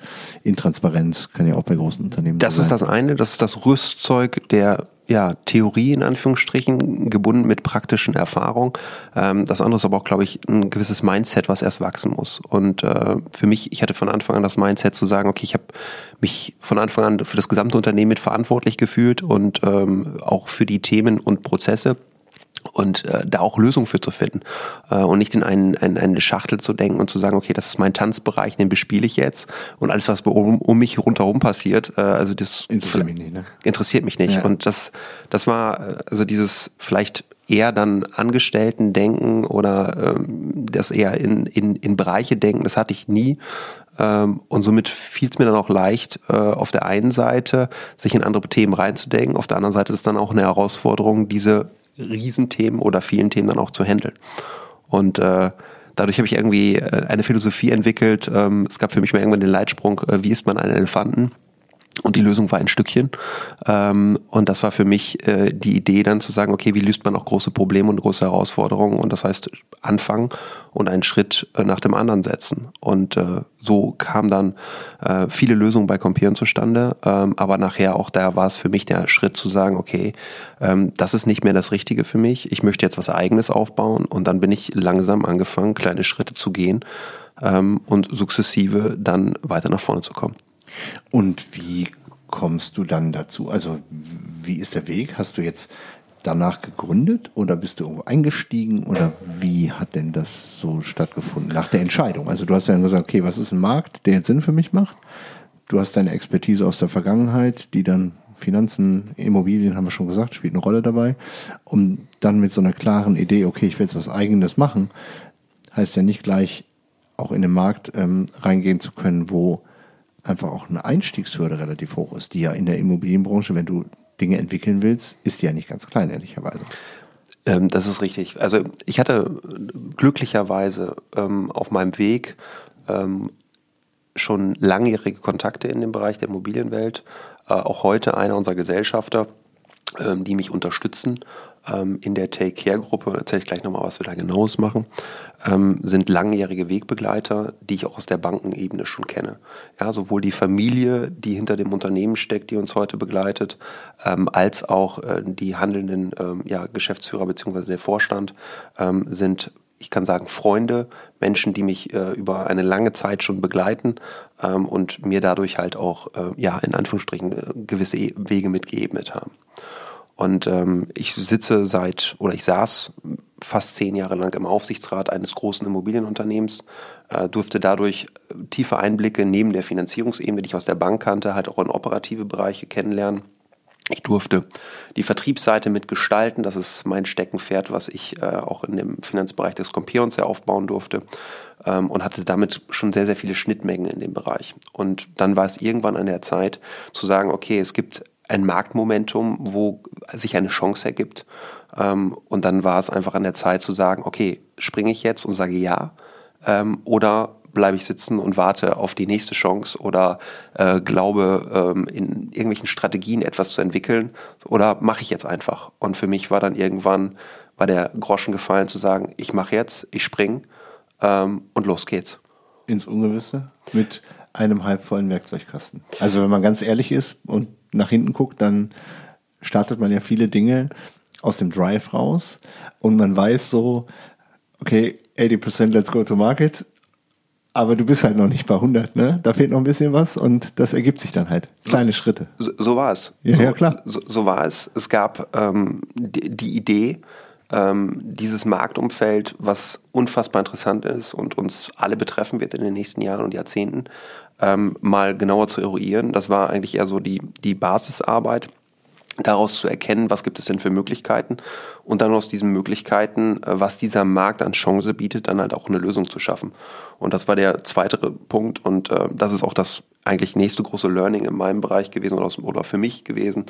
Intransparenz, kann ja auch bei großen Unternehmen Das sein. ist das eine, das ist das Rüstzeug der ja, Theorie in Anführungsstrichen, gebunden mit praktischen Erfahrungen. Ähm, das andere ist aber auch, glaube ich, ein gewisses Mindset, was erst wachsen muss. Und äh, für mich, ich hatte von Anfang an das Mindset zu sagen, okay, ich habe mich von Anfang an für das gesamte Unternehmen mit verantwortlich gefühlt und ähm, auch für die Themen und Prozesse und äh, da auch Lösungen für zu finden äh, und nicht in einen, einen, eine Schachtel zu denken und zu sagen, okay, das ist mein Tanzbereich, den bespiele ich jetzt und alles, was um, um mich rundherum passiert, äh, also das interessiert mich nicht. Ne? Interessiert mich nicht. Ja. Und das, das war äh, also dieses vielleicht eher dann Angestellten denken oder ähm, das eher in, in, in Bereiche denken, das hatte ich nie. Ähm, und somit fiel es mir dann auch leicht, äh, auf der einen Seite sich in andere Themen reinzudenken, auf der anderen Seite ist es dann auch eine Herausforderung, diese Riesenthemen oder vielen Themen dann auch zu handeln. Und äh, dadurch habe ich irgendwie äh, eine Philosophie entwickelt. Ähm, es gab für mich mal irgendwann den Leitsprung, äh, wie isst man einen Elefanten? Und die Lösung war ein Stückchen. Ähm, und das war für mich äh, die Idee dann zu sagen, okay, wie löst man auch große Probleme und große Herausforderungen? Und das heißt, anfangen und einen Schritt äh, nach dem anderen setzen. Und äh, so kamen dann äh, viele Lösungen bei Compieren zustande. Ähm, aber nachher auch da war es für mich der Schritt zu sagen, okay, ähm, das ist nicht mehr das Richtige für mich. Ich möchte jetzt was Eigenes aufbauen. Und dann bin ich langsam angefangen, kleine Schritte zu gehen ähm, und sukzessive dann weiter nach vorne zu kommen. Und wie kommst du dann dazu? Also wie ist der Weg? Hast du jetzt danach gegründet oder bist du irgendwo eingestiegen oder wie hat denn das so stattgefunden nach der Entscheidung? Also du hast ja gesagt, okay, was ist ein Markt, der jetzt Sinn für mich macht? Du hast deine Expertise aus der Vergangenheit, die dann Finanzen, Immobilien, haben wir schon gesagt, spielt eine Rolle dabei. Um dann mit so einer klaren Idee, okay, ich will jetzt was Eigenes machen, heißt ja nicht gleich auch in den Markt ähm, reingehen zu können, wo einfach auch eine Einstiegshürde relativ hoch ist, die ja in der Immobilienbranche, wenn du Dinge entwickeln willst, ist die ja nicht ganz klein, ehrlicherweise. Ähm, das ist richtig. Also ich hatte glücklicherweise ähm, auf meinem Weg ähm, schon langjährige Kontakte in dem Bereich der Immobilienwelt. Äh, auch heute einer unserer Gesellschafter, ähm, die mich unterstützen ähm, in der Take Care Gruppe, erzähle ich gleich nochmal, was wir da genaues machen, ähm, sind langjährige Wegbegleiter, die ich auch aus der Bankenebene schon kenne. Ja, sowohl die Familie, die hinter dem Unternehmen steckt, die uns heute begleitet, ähm, als auch äh, die handelnden ja, Geschäftsführer bzw. der Vorstand sind ich kann sagen, Freunde, Menschen, die mich äh, über eine lange Zeit schon begleiten und mir dadurch halt auch, äh, ja, in Anführungsstrichen gewisse e Wege mitgeebnet haben. Und ähm, ich sitze seit oder ich saß fast zehn Jahre lang im Aufsichtsrat eines großen Immobilienunternehmens, äh, durfte dadurch tiefe Einblicke neben der Finanzierungsebene, die ich aus der Bank kannte, halt auch in operative Bereiche kennenlernen. Ich durfte die Vertriebsseite mitgestalten. Das ist mein Steckenpferd, was ich äh, auch in dem Finanzbereich des Compions sehr aufbauen durfte ähm, und hatte damit schon sehr, sehr viele Schnittmengen in dem Bereich. Und dann war es irgendwann an der Zeit zu sagen, okay, es gibt ein Marktmomentum, wo sich eine Chance ergibt. Ähm, und dann war es einfach an der Zeit zu sagen, okay, springe ich jetzt und sage ja ähm, oder bleibe ich sitzen und warte auf die nächste Chance oder äh, glaube, ähm, in irgendwelchen Strategien etwas zu entwickeln oder mache ich jetzt einfach. Und für mich war dann irgendwann, war der Groschen gefallen zu sagen, ich mache jetzt, ich spring ähm, und los geht's. Ins Ungewisse mit einem halbvollen Werkzeugkasten. Also wenn man ganz ehrlich ist und nach hinten guckt, dann startet man ja viele Dinge aus dem Drive raus und man weiß so, okay, 80% let's go to market, aber du bist halt noch nicht bei 100, ne? Da fehlt noch ein bisschen was und das ergibt sich dann halt. Kleine Schritte. So, so war es. Ja, so, ja klar. So, so, war es. Es gab ähm, die, die, Idee, ähm, dieses Marktumfeld, was unfassbar interessant ist und uns alle betreffen wird in den nächsten Jahren und Jahrzehnten, ähm, mal genauer zu eruieren. Das war eigentlich eher so die, die Basisarbeit daraus zu erkennen, was gibt es denn für Möglichkeiten und dann aus diesen Möglichkeiten, äh, was dieser Markt an Chance bietet, dann halt auch eine Lösung zu schaffen. Und das war der zweite Punkt und äh, das ist auch das eigentlich nächste große Learning in meinem Bereich gewesen oder, oder für mich gewesen,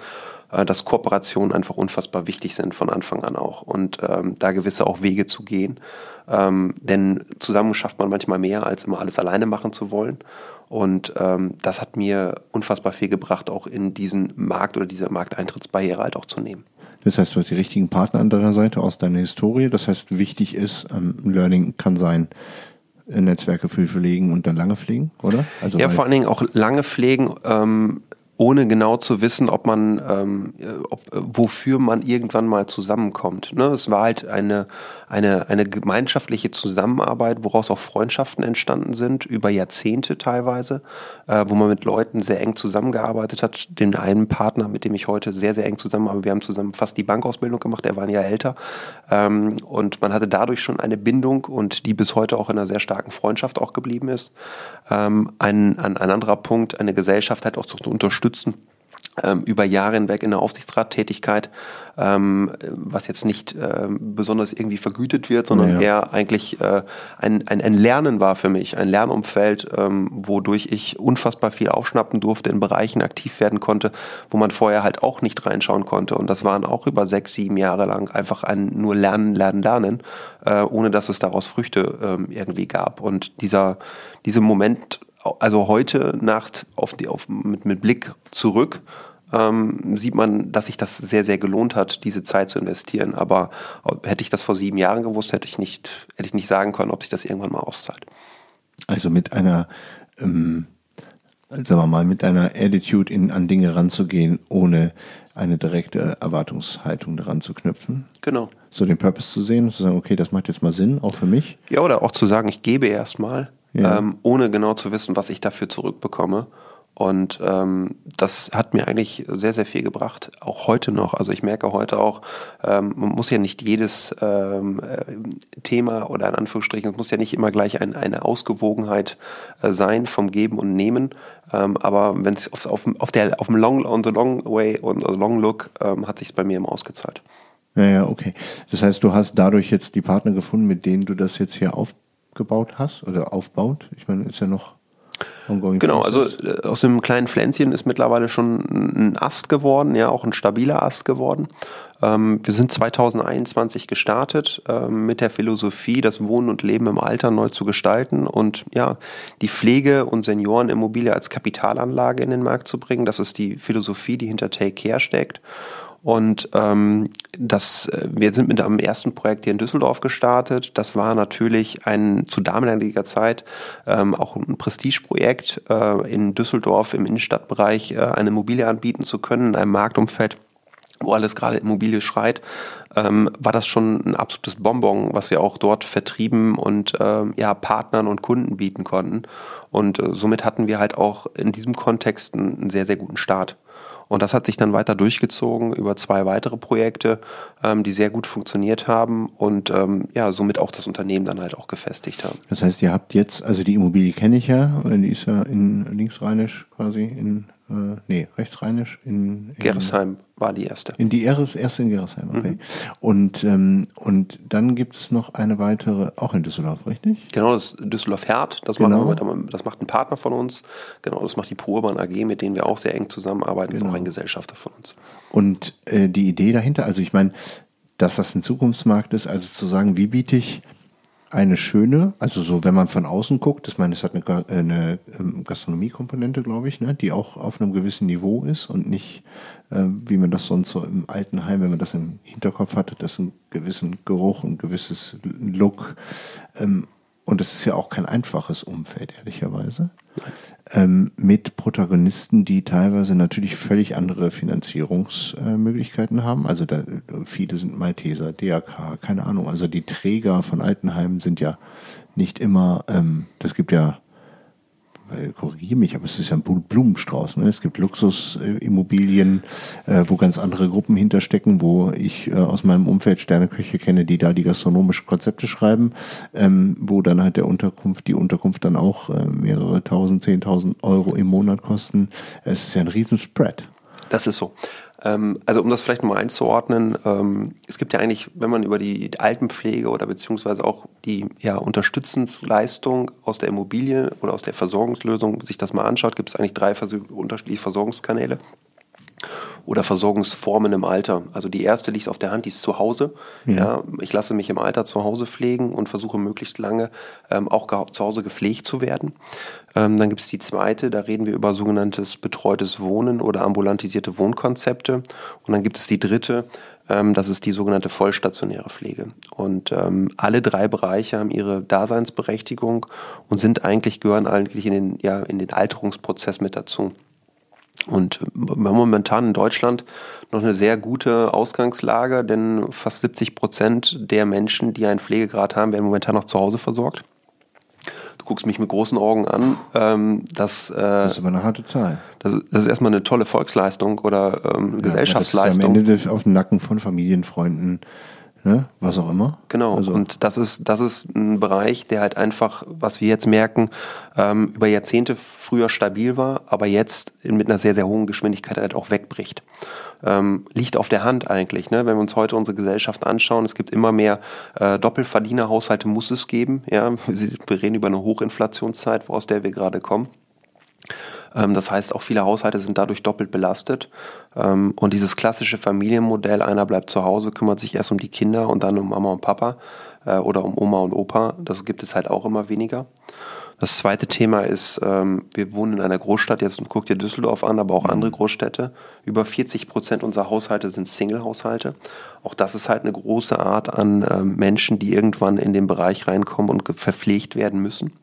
äh, dass Kooperationen einfach unfassbar wichtig sind von Anfang an auch und ähm, da gewisse auch Wege zu gehen. Ähm, denn zusammen schafft man manchmal mehr, als immer alles alleine machen zu wollen. Und ähm, das hat mir unfassbar viel gebracht, auch in diesen Markt oder diese Markteintrittsbarriere halt auch zu nehmen. Das heißt, du hast die richtigen Partner an deiner Seite aus deiner Historie. Das heißt, wichtig ist, ähm, Learning kann sein, äh, Netzwerke für pflegen und dann lange pflegen, oder? Also ja, vor allen Dingen auch lange pflegen. Ähm, ohne genau zu wissen, ob man, ähm, ob, wofür man irgendwann mal zusammenkommt. Ne? Es war halt eine, eine, eine gemeinschaftliche Zusammenarbeit, woraus auch Freundschaften entstanden sind, über Jahrzehnte teilweise, äh, wo man mit Leuten sehr eng zusammengearbeitet hat. Den einen Partner, mit dem ich heute sehr, sehr eng zusammenarbeite, wir haben zusammen fast die Bankausbildung gemacht, er war ein Jahr älter. Ähm, und man hatte dadurch schon eine Bindung und die bis heute auch in einer sehr starken Freundschaft auch geblieben ist. Ähm, ein, ein, ein anderer Punkt, eine Gesellschaft halt auch zu unterstützen ähm, über Jahre hinweg in der Aufsichtsrattätigkeit, ähm, was jetzt nicht ähm, besonders irgendwie vergütet wird, sondern naja. eher eigentlich äh, ein, ein, ein Lernen war für mich, ein Lernumfeld, ähm, wodurch ich unfassbar viel aufschnappen durfte, in Bereichen aktiv werden konnte, wo man vorher halt auch nicht reinschauen konnte. Und das waren auch über sechs, sieben Jahre lang einfach ein nur Lernen, Lernen, Lernen, äh, ohne dass es daraus Früchte ähm, irgendwie gab. Und dieser, dieser Moment also heute Nacht auf die, auf, mit, mit Blick zurück ähm, sieht man, dass sich das sehr, sehr gelohnt hat, diese Zeit zu investieren. Aber hätte ich das vor sieben Jahren gewusst, hätte ich nicht, hätte ich nicht sagen können, ob sich das irgendwann mal auszahlt. Also mit einer, ähm, sagen wir mal, mit einer Attitude in, an Dinge ranzugehen, ohne eine direkte Erwartungshaltung daran zu knüpfen. Genau. So den Purpose zu sehen, zu sagen, okay, das macht jetzt mal Sinn, auch für mich. Ja, oder auch zu sagen, ich gebe erstmal ja. ähm, ohne genau zu wissen, was ich dafür zurückbekomme. Und ähm, das hat mir eigentlich sehr, sehr viel gebracht, auch heute noch. Also ich merke heute auch, ähm, man muss ja nicht jedes ähm, äh, Thema oder in Anführungsstrichen, es muss ja nicht immer gleich ein, eine Ausgewogenheit äh, sein vom Geben und Nehmen. Ähm, aber wenn es auf, auf, auf, der, auf dem Long, on the Long Way und the Long Look ähm, hat sich bei mir immer ausgezahlt. Ja, ja, okay. Das heißt, du hast dadurch jetzt die Partner gefunden, mit denen du das jetzt hier auf gebaut hast oder aufbaut? Ich meine, ist ja noch ongoing. Genau, process. also aus einem kleinen Pflänzchen ist mittlerweile schon ein Ast geworden, ja, auch ein stabiler Ast geworden. Ähm, wir sind 2021 gestartet ähm, mit der Philosophie, das Wohnen und Leben im Alter neu zu gestalten und ja, die Pflege und Seniorenimmobilie als Kapitalanlage in den Markt zu bringen. Das ist die Philosophie, die hinter Take Care steckt. Und ähm, das, äh, wir sind mit einem ersten Projekt hier in Düsseldorf gestartet. Das war natürlich ein zu damaliger Zeit ähm, auch ein Prestigeprojekt, äh, in Düsseldorf im Innenstadtbereich äh, eine Immobilie anbieten zu können, in einem Marktumfeld, wo alles gerade Immobilie schreit, ähm, war das schon ein absolutes Bonbon, was wir auch dort vertrieben und ähm, ja Partnern und Kunden bieten konnten. Und äh, somit hatten wir halt auch in diesem Kontext einen, einen sehr, sehr guten Start. Und das hat sich dann weiter durchgezogen über zwei weitere Projekte, ähm, die sehr gut funktioniert haben und ähm, ja, somit auch das Unternehmen dann halt auch gefestigt haben. Das heißt, ihr habt jetzt, also die Immobilie kenne ich ja, die ist ja in linksrheinisch quasi in äh, nee, rechtsrheinisch in, in Geresheim war die erste. In die erste, erste in Geresheim, okay. Mhm. Und, ähm, und dann gibt es noch eine weitere, auch in Düsseldorf, richtig? Genau, das Düsseldorf-Herd, das, genau. das macht ein Partner von uns. Genau, das macht die Purban AG, mit denen wir auch sehr eng zusammenarbeiten, genau. ist auch ein Gesellschafter von uns. Und äh, die Idee dahinter, also ich meine, dass das ein Zukunftsmarkt ist, also zu sagen, wie biete ich eine schöne, also so, wenn man von außen guckt, ich meine, es hat eine, eine ähm, Gastronomiekomponente, glaube ich, ne, die auch auf einem gewissen Niveau ist und nicht, äh, wie man das sonst so im Altenheim, wenn man das im Hinterkopf hatte, dass ein gewissen Geruch, ein gewisses Look ähm, und es ist ja auch kein einfaches Umfeld, ehrlicherweise, ähm, mit Protagonisten, die teilweise natürlich völlig andere Finanzierungsmöglichkeiten äh, haben. Also da, viele sind Malteser, DAK, keine Ahnung. Also die Träger von Altenheimen sind ja nicht immer, ähm, das gibt ja korrigiere mich, aber es ist ja ein Blumenstrauß. Ne? Es gibt Luxusimmobilien, äh, wo ganz andere Gruppen hinterstecken, wo ich äh, aus meinem Umfeld Sterneköche kenne, die da die gastronomischen Konzepte schreiben, ähm, wo dann halt der Unterkunft, die Unterkunft dann auch äh, mehrere tausend, zehntausend Euro im Monat kosten. Es ist ja ein Riesenspread. Das ist so. Ähm, also um das vielleicht mal einzuordnen, ähm, es gibt ja eigentlich, wenn man über die Altenpflege oder beziehungsweise auch die ja, Unterstützungsleistung aus der Immobilie oder aus der Versorgungslösung sich das mal anschaut, gibt es eigentlich drei unterschiedliche Versorgungskanäle oder Versorgungsformen im Alter. Also die erste liegt auf der Hand, die ist zu Hause. Ja. ja ich lasse mich im Alter zu Hause pflegen und versuche möglichst lange ähm, auch zu Hause gepflegt zu werden. Ähm, dann gibt es die zweite, da reden wir über sogenanntes betreutes Wohnen oder ambulantisierte Wohnkonzepte. Und dann gibt es die dritte, ähm, das ist die sogenannte vollstationäre Pflege. Und ähm, alle drei Bereiche haben ihre Daseinsberechtigung und sind eigentlich, gehören eigentlich in den, ja, in den Alterungsprozess mit dazu. Und wir haben momentan in Deutschland noch eine sehr gute Ausgangslage, denn fast 70 Prozent der Menschen, die einen Pflegegrad haben, werden momentan noch zu Hause versorgt. Du guckst mich mit großen Augen an. Ähm, das, äh, das ist aber eine harte Zahl. Das, das ist erstmal eine tolle Volksleistung oder ähm, ja, Gesellschaftsleistung. Das ist am Ende auf dem Nacken von Familienfreunden ne? was auch immer. Genau, also. und das ist, das ist ein Bereich, der halt einfach, was wir jetzt merken, ähm, über Jahrzehnte früher stabil war, aber jetzt mit einer sehr, sehr hohen Geschwindigkeit halt auch wegbricht. Ähm, liegt auf der Hand eigentlich, ne? wenn wir uns heute unsere Gesellschaft anschauen. Es gibt immer mehr äh, Doppelverdienerhaushalte, muss es geben. Ja? *laughs* Wir reden über eine Hochinflationszeit, aus der wir gerade kommen. Ähm, das heißt, auch viele Haushalte sind dadurch doppelt belastet. Ähm, und dieses klassische Familienmodell, einer bleibt zu Hause, kümmert sich erst um die Kinder und dann um Mama und Papa äh, oder um Oma und Opa, das gibt es halt auch immer weniger. Das zweite Thema ist, ähm, wir wohnen in einer Großstadt, jetzt guckt ihr Düsseldorf an, aber auch andere Großstädte. Über 40 Prozent unserer Haushalte sind Single-Haushalte. Auch das ist halt eine große Art an Menschen, die irgendwann in den Bereich reinkommen und verpflegt werden müssen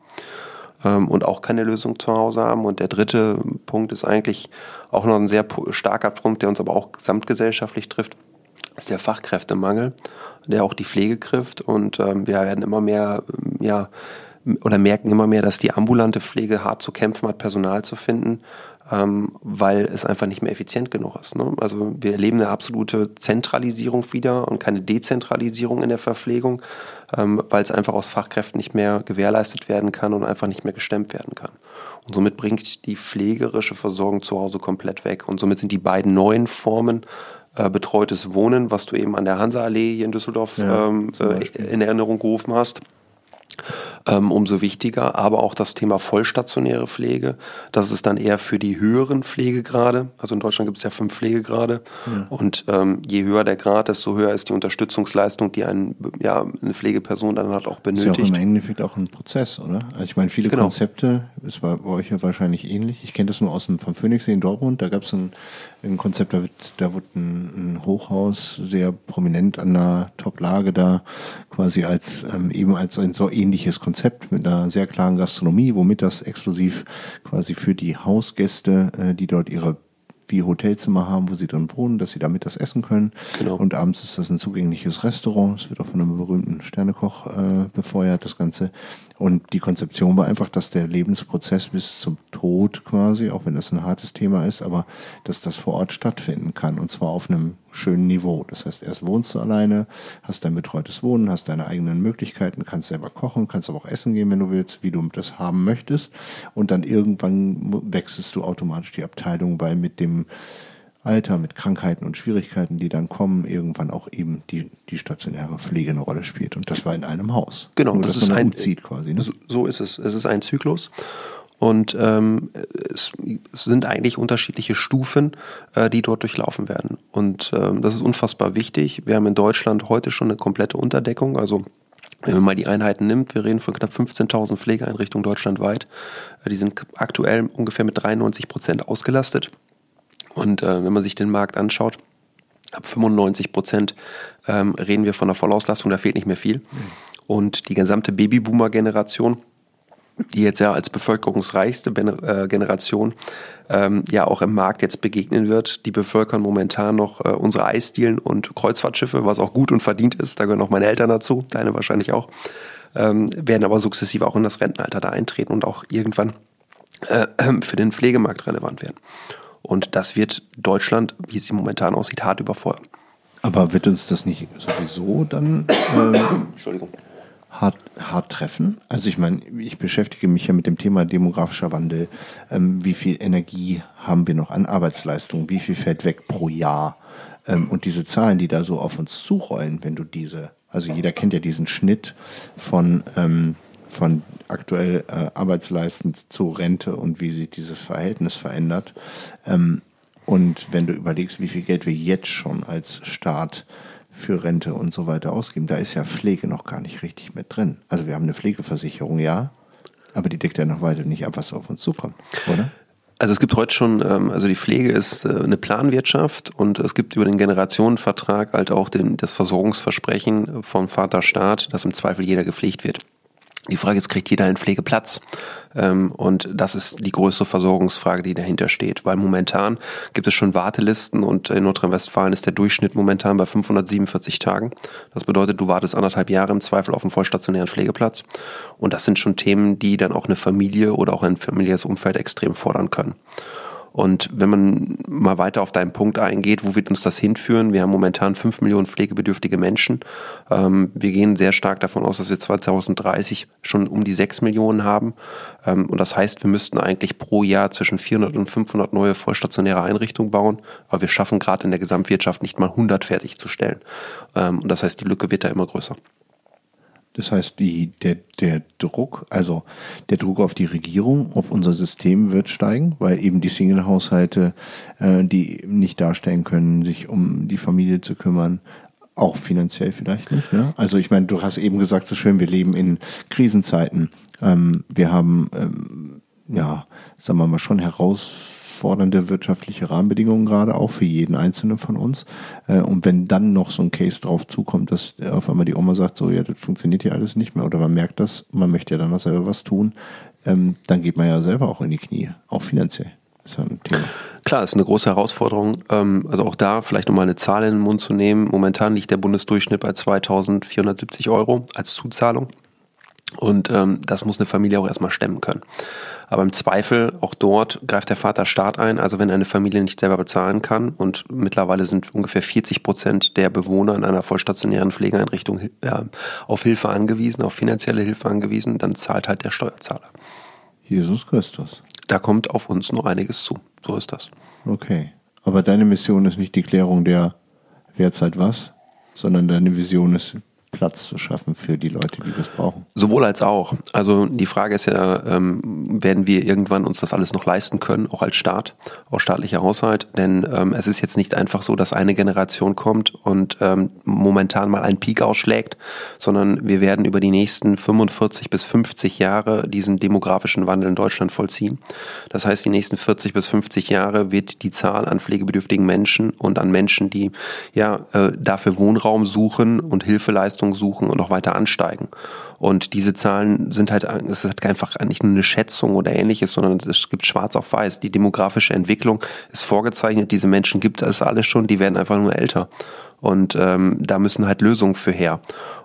und auch keine Lösung zu Hause haben. Und der dritte Punkt ist eigentlich auch noch ein sehr starker Punkt, der uns aber auch gesamtgesellschaftlich trifft, ist der Fachkräftemangel, der auch die Pflege trifft. Und ähm, wir werden immer mehr, ja, oder merken immer mehr, dass die ambulante Pflege hart zu kämpfen hat, Personal zu finden ähm, weil es einfach nicht mehr effizient genug ist. Ne? Also wir erleben eine absolute Zentralisierung wieder und keine Dezentralisierung in der Verpflegung, ähm, weil es einfach aus Fachkräften nicht mehr gewährleistet werden kann und einfach nicht mehr gestemmt werden kann. Und somit bringt die pflegerische Versorgung zu Hause komplett weg. Und somit sind die beiden neuen Formen äh, betreutes Wohnen, was du eben an der Hansa-Allee hier in Düsseldorf ja, ähm, äh, in Erinnerung gerufen hast, umso wichtiger. Aber auch das Thema vollstationäre Pflege, das ist dann eher für die höheren Pflegegrade. Also in Deutschland gibt es ja fünf Pflegegrade. Ja. Und ähm, je höher der Grad, desto höher ist die Unterstützungsleistung, die ein, ja, eine Pflegeperson dann halt auch benötigt. Das ist ja auch im Endeffekt auch ein Prozess, oder? Also ich meine, viele genau. Konzepte, es war bei euch ja wahrscheinlich ähnlich. Ich kenne das nur aus dem vom Phoenixsee in Dortmund. Da gab es ein, ein Konzept, da, wird, da wurde ein, ein Hochhaus sehr prominent an der Top-Lage da quasi als ähm, eben als ein so ähnliches Konzept mit einer sehr klaren Gastronomie, womit das exklusiv quasi für die Hausgäste, äh, die dort ihre wie Hotelzimmer haben, wo sie dann wohnen, dass sie damit das essen können. Genau. Und abends ist das ein zugängliches Restaurant. Es wird auch von einem berühmten Sternekoch äh, befeuert, das Ganze. Und die Konzeption war einfach, dass der Lebensprozess bis zum Tod quasi, auch wenn das ein hartes Thema ist, aber dass das vor Ort stattfinden kann und zwar auf einem schönen Niveau. Das heißt, erst wohnst du alleine, hast dein betreutes Wohnen, hast deine eigenen Möglichkeiten, kannst selber kochen, kannst aber auch essen gehen, wenn du willst, wie du das haben möchtest. Und dann irgendwann wechselst du automatisch die Abteilung, weil mit dem Alter, mit Krankheiten und Schwierigkeiten, die dann kommen, irgendwann auch eben die, die stationäre Pflege eine Rolle spielt. Und das war in einem Haus. Genau, Nur, das ist ein umzieht quasi. Ne? So, so, ist es. Es ist ein Zyklus. Und ähm, es, es sind eigentlich unterschiedliche Stufen, äh, die dort durchlaufen werden. Und ähm, das ist unfassbar wichtig. Wir haben in Deutschland heute schon eine komplette Unterdeckung. Also wenn man mal die Einheiten nimmt, wir reden von knapp 15.000 Pflegeeinrichtungen deutschlandweit. Äh, die sind aktuell ungefähr mit 93 Prozent ausgelastet. Und äh, wenn man sich den Markt anschaut, ab 95 Prozent ähm, reden wir von einer Vollauslastung, da fehlt nicht mehr viel. Und die gesamte Babyboomer-Generation, die jetzt ja als bevölkerungsreichste äh, Generation ähm, ja auch im Markt jetzt begegnen wird. Die bevölkern momentan noch äh, unsere Eisdielen und Kreuzfahrtschiffe, was auch gut und verdient ist. Da gehören auch meine Eltern dazu, deine wahrscheinlich auch. Ähm, werden aber sukzessive auch in das Rentenalter da eintreten und auch irgendwann äh, für den Pflegemarkt relevant werden. Und das wird Deutschland, wie es momentan aussieht, hart überfordern. Aber wird uns das nicht sowieso dann äh, hart, hart treffen? Also ich meine, ich beschäftige mich ja mit dem Thema demografischer Wandel. Ähm, wie viel Energie haben wir noch an Arbeitsleistung? Wie viel fällt weg pro Jahr? Ähm, und diese Zahlen, die da so auf uns zurollen, wenn du diese, also jeder kennt ja diesen Schnitt von ähm, von aktuell äh, arbeitsleistend zu Rente und wie sich dieses Verhältnis verändert. Ähm, und wenn du überlegst, wie viel Geld wir jetzt schon als Staat für Rente und so weiter ausgeben, da ist ja Pflege noch gar nicht richtig mit drin. Also wir haben eine Pflegeversicherung, ja, aber die deckt ja noch weiter nicht ab, was auf uns zukommt, oder? Also es gibt heute schon, ähm, also die Pflege ist äh, eine Planwirtschaft und es gibt über den Generationenvertrag halt auch den, das Versorgungsversprechen vom Vaterstaat, dass im Zweifel jeder gepflegt wird. Die Frage ist, kriegt jeder einen Pflegeplatz? Ähm, und das ist die größte Versorgungsfrage, die dahinter steht. Weil momentan gibt es schon Wartelisten und in Nordrhein-Westfalen ist der Durchschnitt momentan bei 547 Tagen. Das bedeutet, du wartest anderthalb Jahre im Zweifel auf einen vollstationären Pflegeplatz. Und das sind schon Themen, die dann auch eine Familie oder auch ein familiäres Umfeld extrem fordern können. Und wenn man mal weiter auf deinen Punkt eingeht, wo wird uns das hinführen? Wir haben momentan fünf Millionen pflegebedürftige Menschen. Ähm, wir gehen sehr stark davon aus, dass wir 2030 schon um die sechs Millionen haben. Ähm, und das heißt, wir müssten eigentlich pro Jahr zwischen 400 und 500 neue vollstationäre Einrichtungen bauen. Aber wir schaffen gerade in der Gesamtwirtschaft nicht mal 100 fertigzustellen. Ähm, und das heißt, die Lücke wird da immer größer. Das heißt, die, der, der Druck, also der Druck auf die Regierung, auf unser System wird steigen, weil eben die Single-Haushalte, äh, die nicht darstellen können, sich um die Familie zu kümmern, auch finanziell vielleicht nicht. Ne? Also ich meine, du hast eben gesagt, so schön, wir leben in Krisenzeiten. Ähm, wir haben, ähm, ja, sagen wir mal, schon heraus herausfordernde wirtschaftliche Rahmenbedingungen gerade auch für jeden Einzelnen von uns. Äh, und wenn dann noch so ein Case drauf zukommt, dass auf einmal die Oma sagt, so, ja, das funktioniert hier alles nicht mehr oder man merkt das, man möchte ja dann auch selber was tun, ähm, dann geht man ja selber auch in die Knie, auch finanziell. Ja. Klar, ist eine große Herausforderung. Ähm, also auch da vielleicht nochmal eine Zahl in den Mund zu nehmen. Momentan liegt der Bundesdurchschnitt bei 2470 Euro als Zuzahlung. Und ähm, das muss eine Familie auch erstmal stemmen können. Aber im Zweifel, auch dort greift der Vater Staat ein. Also wenn eine Familie nicht selber bezahlen kann und mittlerweile sind ungefähr 40 Prozent der Bewohner in einer vollstationären Pflegeeinrichtung äh, auf Hilfe angewiesen, auf finanzielle Hilfe angewiesen, dann zahlt halt der Steuerzahler. Jesus Christus. Da kommt auf uns noch einiges zu. So ist das. Okay. Aber deine Mission ist nicht die Klärung der, wer zahlt was, sondern deine Vision ist, Platz zu schaffen für die Leute, die das brauchen. Sowohl als auch. Also die Frage ist ja, ähm, werden wir irgendwann uns das alles noch leisten können, auch als Staat, auch staatlicher Haushalt? Denn ähm, es ist jetzt nicht einfach so, dass eine Generation kommt und ähm, momentan mal einen Peak ausschlägt, sondern wir werden über die nächsten 45 bis 50 Jahre diesen demografischen Wandel in Deutschland vollziehen. Das heißt, die nächsten 40 bis 50 Jahre wird die Zahl an pflegebedürftigen Menschen und an Menschen, die ja äh, dafür Wohnraum suchen und Hilfe leisten, Hilfeleistungen suchen und auch weiter ansteigen. Und diese Zahlen sind halt, es ist halt einfach nicht nur eine Schätzung oder ähnliches, sondern es gibt schwarz auf weiß. Die demografische Entwicklung ist vorgezeichnet, diese Menschen gibt es alles schon, die werden einfach nur älter. Und ähm, da müssen halt Lösungen für her.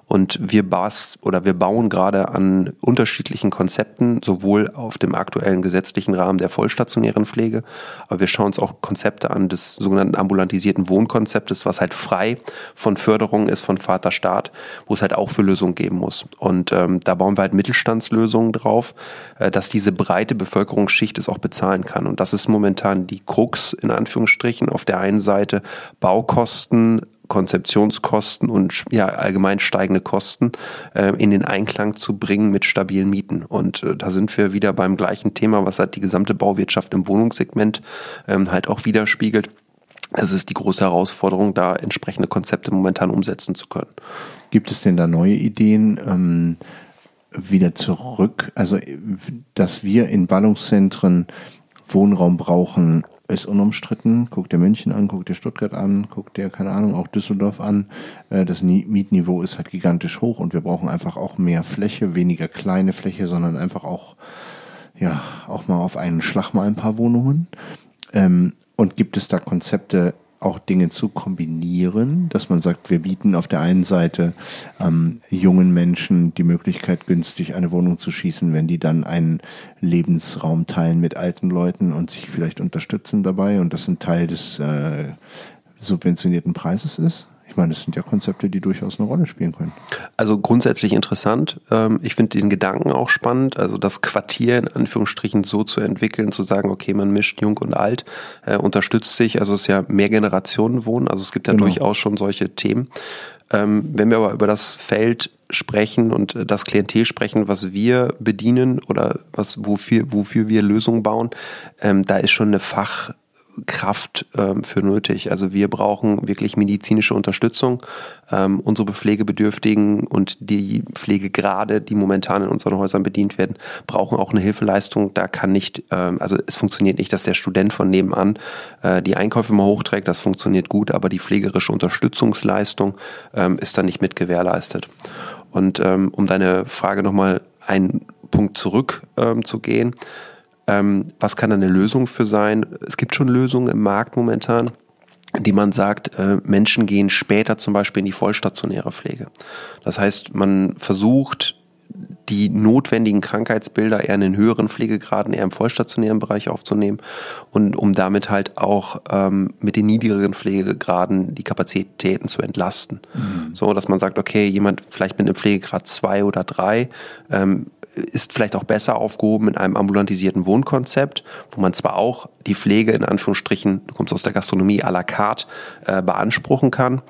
Und wir bas oder wir bauen gerade an unterschiedlichen Konzepten, sowohl auf dem aktuellen gesetzlichen Rahmen der vollstationären Pflege, aber wir schauen uns auch Konzepte an des sogenannten ambulantisierten Wohnkonzeptes, was halt frei von Förderung ist von Vaterstaat, wo es halt auch für Lösungen geben muss. Und ähm, da bauen wir halt Mittelstandslösungen drauf, äh, dass diese breite Bevölkerungsschicht es auch bezahlen kann. Und das ist momentan die Krux in Anführungsstrichen. Auf der einen Seite Baukosten Konzeptionskosten und ja, allgemein steigende Kosten äh, in den Einklang zu bringen mit stabilen Mieten. Und äh, da sind wir wieder beim gleichen Thema, was halt die gesamte Bauwirtschaft im Wohnungssegment ähm, halt auch widerspiegelt. Es ist die große Herausforderung, da entsprechende Konzepte momentan umsetzen zu können. Gibt es denn da neue Ideen? Ähm wieder zurück, also dass wir in Ballungszentren Wohnraum brauchen, ist unumstritten. Guckt dir München an, guckt dir Stuttgart an, guckt dir, keine Ahnung, auch Düsseldorf an. Äh, das Mietniveau ist halt gigantisch hoch und wir brauchen einfach auch mehr Fläche, weniger kleine Fläche, sondern einfach auch, ja, auch mal auf einen Schlag mal ein paar Wohnungen. Ähm, und gibt es da Konzepte, auch Dinge zu kombinieren, dass man sagt, wir bieten auf der einen Seite ähm, jungen Menschen die Möglichkeit, günstig eine Wohnung zu schießen, wenn die dann einen Lebensraum teilen mit alten Leuten und sich vielleicht unterstützen dabei und das ein Teil des äh, subventionierten Preises ist. Ich meine, das sind ja Konzepte, die durchaus eine Rolle spielen können. Also grundsätzlich interessant. Ähm, ich finde den Gedanken auch spannend, also das Quartier in Anführungsstrichen so zu entwickeln, zu sagen, okay, man mischt jung und alt, äh, unterstützt sich. Also es ist ja mehr Generationen wohnen, also es gibt ja genau. durchaus schon solche Themen. Ähm, wenn wir aber über das Feld sprechen und das Klientel sprechen, was wir bedienen oder was, wofür, wofür wir Lösungen bauen, ähm, da ist schon eine Fach, Kraft ähm, für nötig. Also wir brauchen wirklich medizinische Unterstützung. Ähm, unsere Pflegebedürftigen und die Pflegegrade, die momentan in unseren Häusern bedient werden, brauchen auch eine Hilfeleistung. Da kann nicht, ähm, also es funktioniert nicht, dass der Student von nebenan äh, die Einkäufe mal hochträgt. Das funktioniert gut, aber die pflegerische Unterstützungsleistung ähm, ist dann nicht mit gewährleistet. Und ähm, um deine Frage nochmal einen Punkt zurück ähm, zu gehen, ähm, was kann da eine Lösung für sein? Es gibt schon Lösungen im Markt momentan, die man sagt, äh, Menschen gehen später zum Beispiel in die vollstationäre Pflege. Das heißt, man versucht, die notwendigen Krankheitsbilder eher in den höheren Pflegegraden, eher im vollstationären Bereich aufzunehmen und um damit halt auch ähm, mit den niedrigeren Pflegegraden die Kapazitäten zu entlasten. Mhm. So, dass man sagt, okay, jemand vielleicht mit einem Pflegegrad zwei oder drei ähm, ist vielleicht auch besser aufgehoben in einem ambulantisierten Wohnkonzept, wo man zwar auch die Pflege in Anführungsstrichen, du kommst aus der Gastronomie à la carte, äh, beanspruchen kann,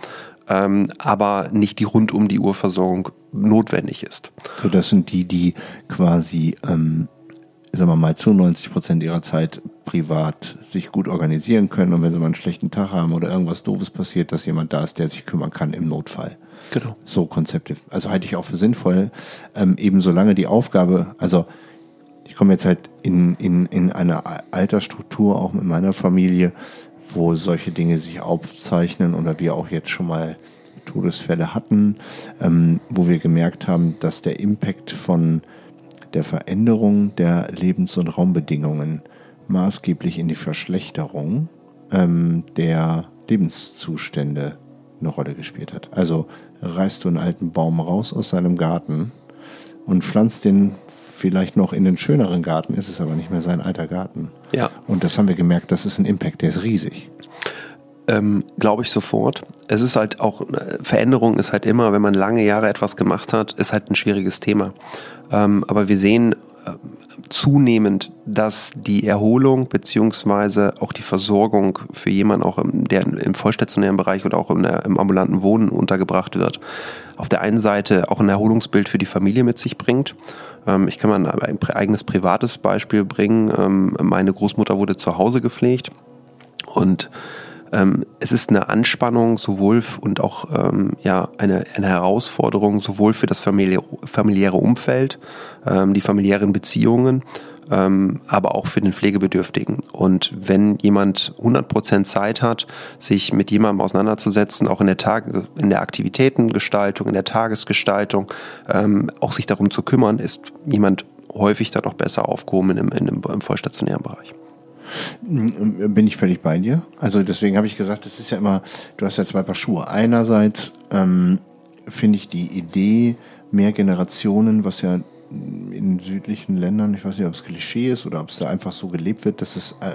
ähm, aber nicht die rund um die Uhr Versorgung notwendig ist. So, das sind die, die quasi, ähm, sagen wir mal, zu 90 Prozent ihrer Zeit privat sich gut organisieren können und wenn sie mal einen schlechten Tag haben oder irgendwas Doofes passiert, dass jemand da ist, der sich kümmern kann im Notfall. Genau. So Konzepte. Also halte ich auch für sinnvoll. Ähm, eben solange die Aufgabe, also ich komme jetzt halt in, in, in eine Altersstruktur, auch mit meiner Familie, wo solche Dinge sich aufzeichnen oder wir auch jetzt schon mal Todesfälle hatten, ähm, wo wir gemerkt haben, dass der Impact von der Veränderung der Lebens- und Raumbedingungen maßgeblich in die Verschlechterung ähm, der Lebenszustände eine Rolle gespielt hat. Also reißt du einen alten Baum raus aus seinem Garten und pflanzt den vielleicht noch in den schöneren Garten, ist es aber nicht mehr sein alter Garten. Ja. Und das haben wir gemerkt, das ist ein Impact, der ist riesig. Ähm, Glaube ich sofort. Es ist halt auch, äh, Veränderung ist halt immer, wenn man lange Jahre etwas gemacht hat, ist halt ein schwieriges Thema. Ähm, aber wir sehen äh, zunehmend, dass die Erholung beziehungsweise auch die Versorgung für jemanden auch im, der im vollstationären Bereich oder auch im, im ambulanten Wohnen untergebracht wird, auf der einen Seite auch ein Erholungsbild für die Familie mit sich bringt. Ähm, ich kann mal ein eigenes privates Beispiel bringen. Ähm, meine Großmutter wurde zu Hause gepflegt und ähm, es ist eine Anspannung sowohl und auch ähm, ja, eine, eine Herausforderung sowohl für das familiäre, familiäre Umfeld, ähm, die familiären Beziehungen, ähm, aber auch für den Pflegebedürftigen. Und wenn jemand 100% Zeit hat, sich mit jemandem auseinanderzusetzen, auch in der, Tag in der Aktivitätengestaltung, in der Tagesgestaltung, ähm, auch sich darum zu kümmern, ist jemand häufig dann auch besser aufgehoben in, im, im vollstationären Bereich. Bin ich völlig bei dir. Also deswegen habe ich gesagt, es ist ja immer, du hast ja zwei Paar Schuhe. Einerseits ähm, finde ich die Idee, mehr Generationen, was ja in südlichen Ländern, ich weiß nicht, ob es Klischee ist oder ob es da einfach so gelebt wird, dass es, äh,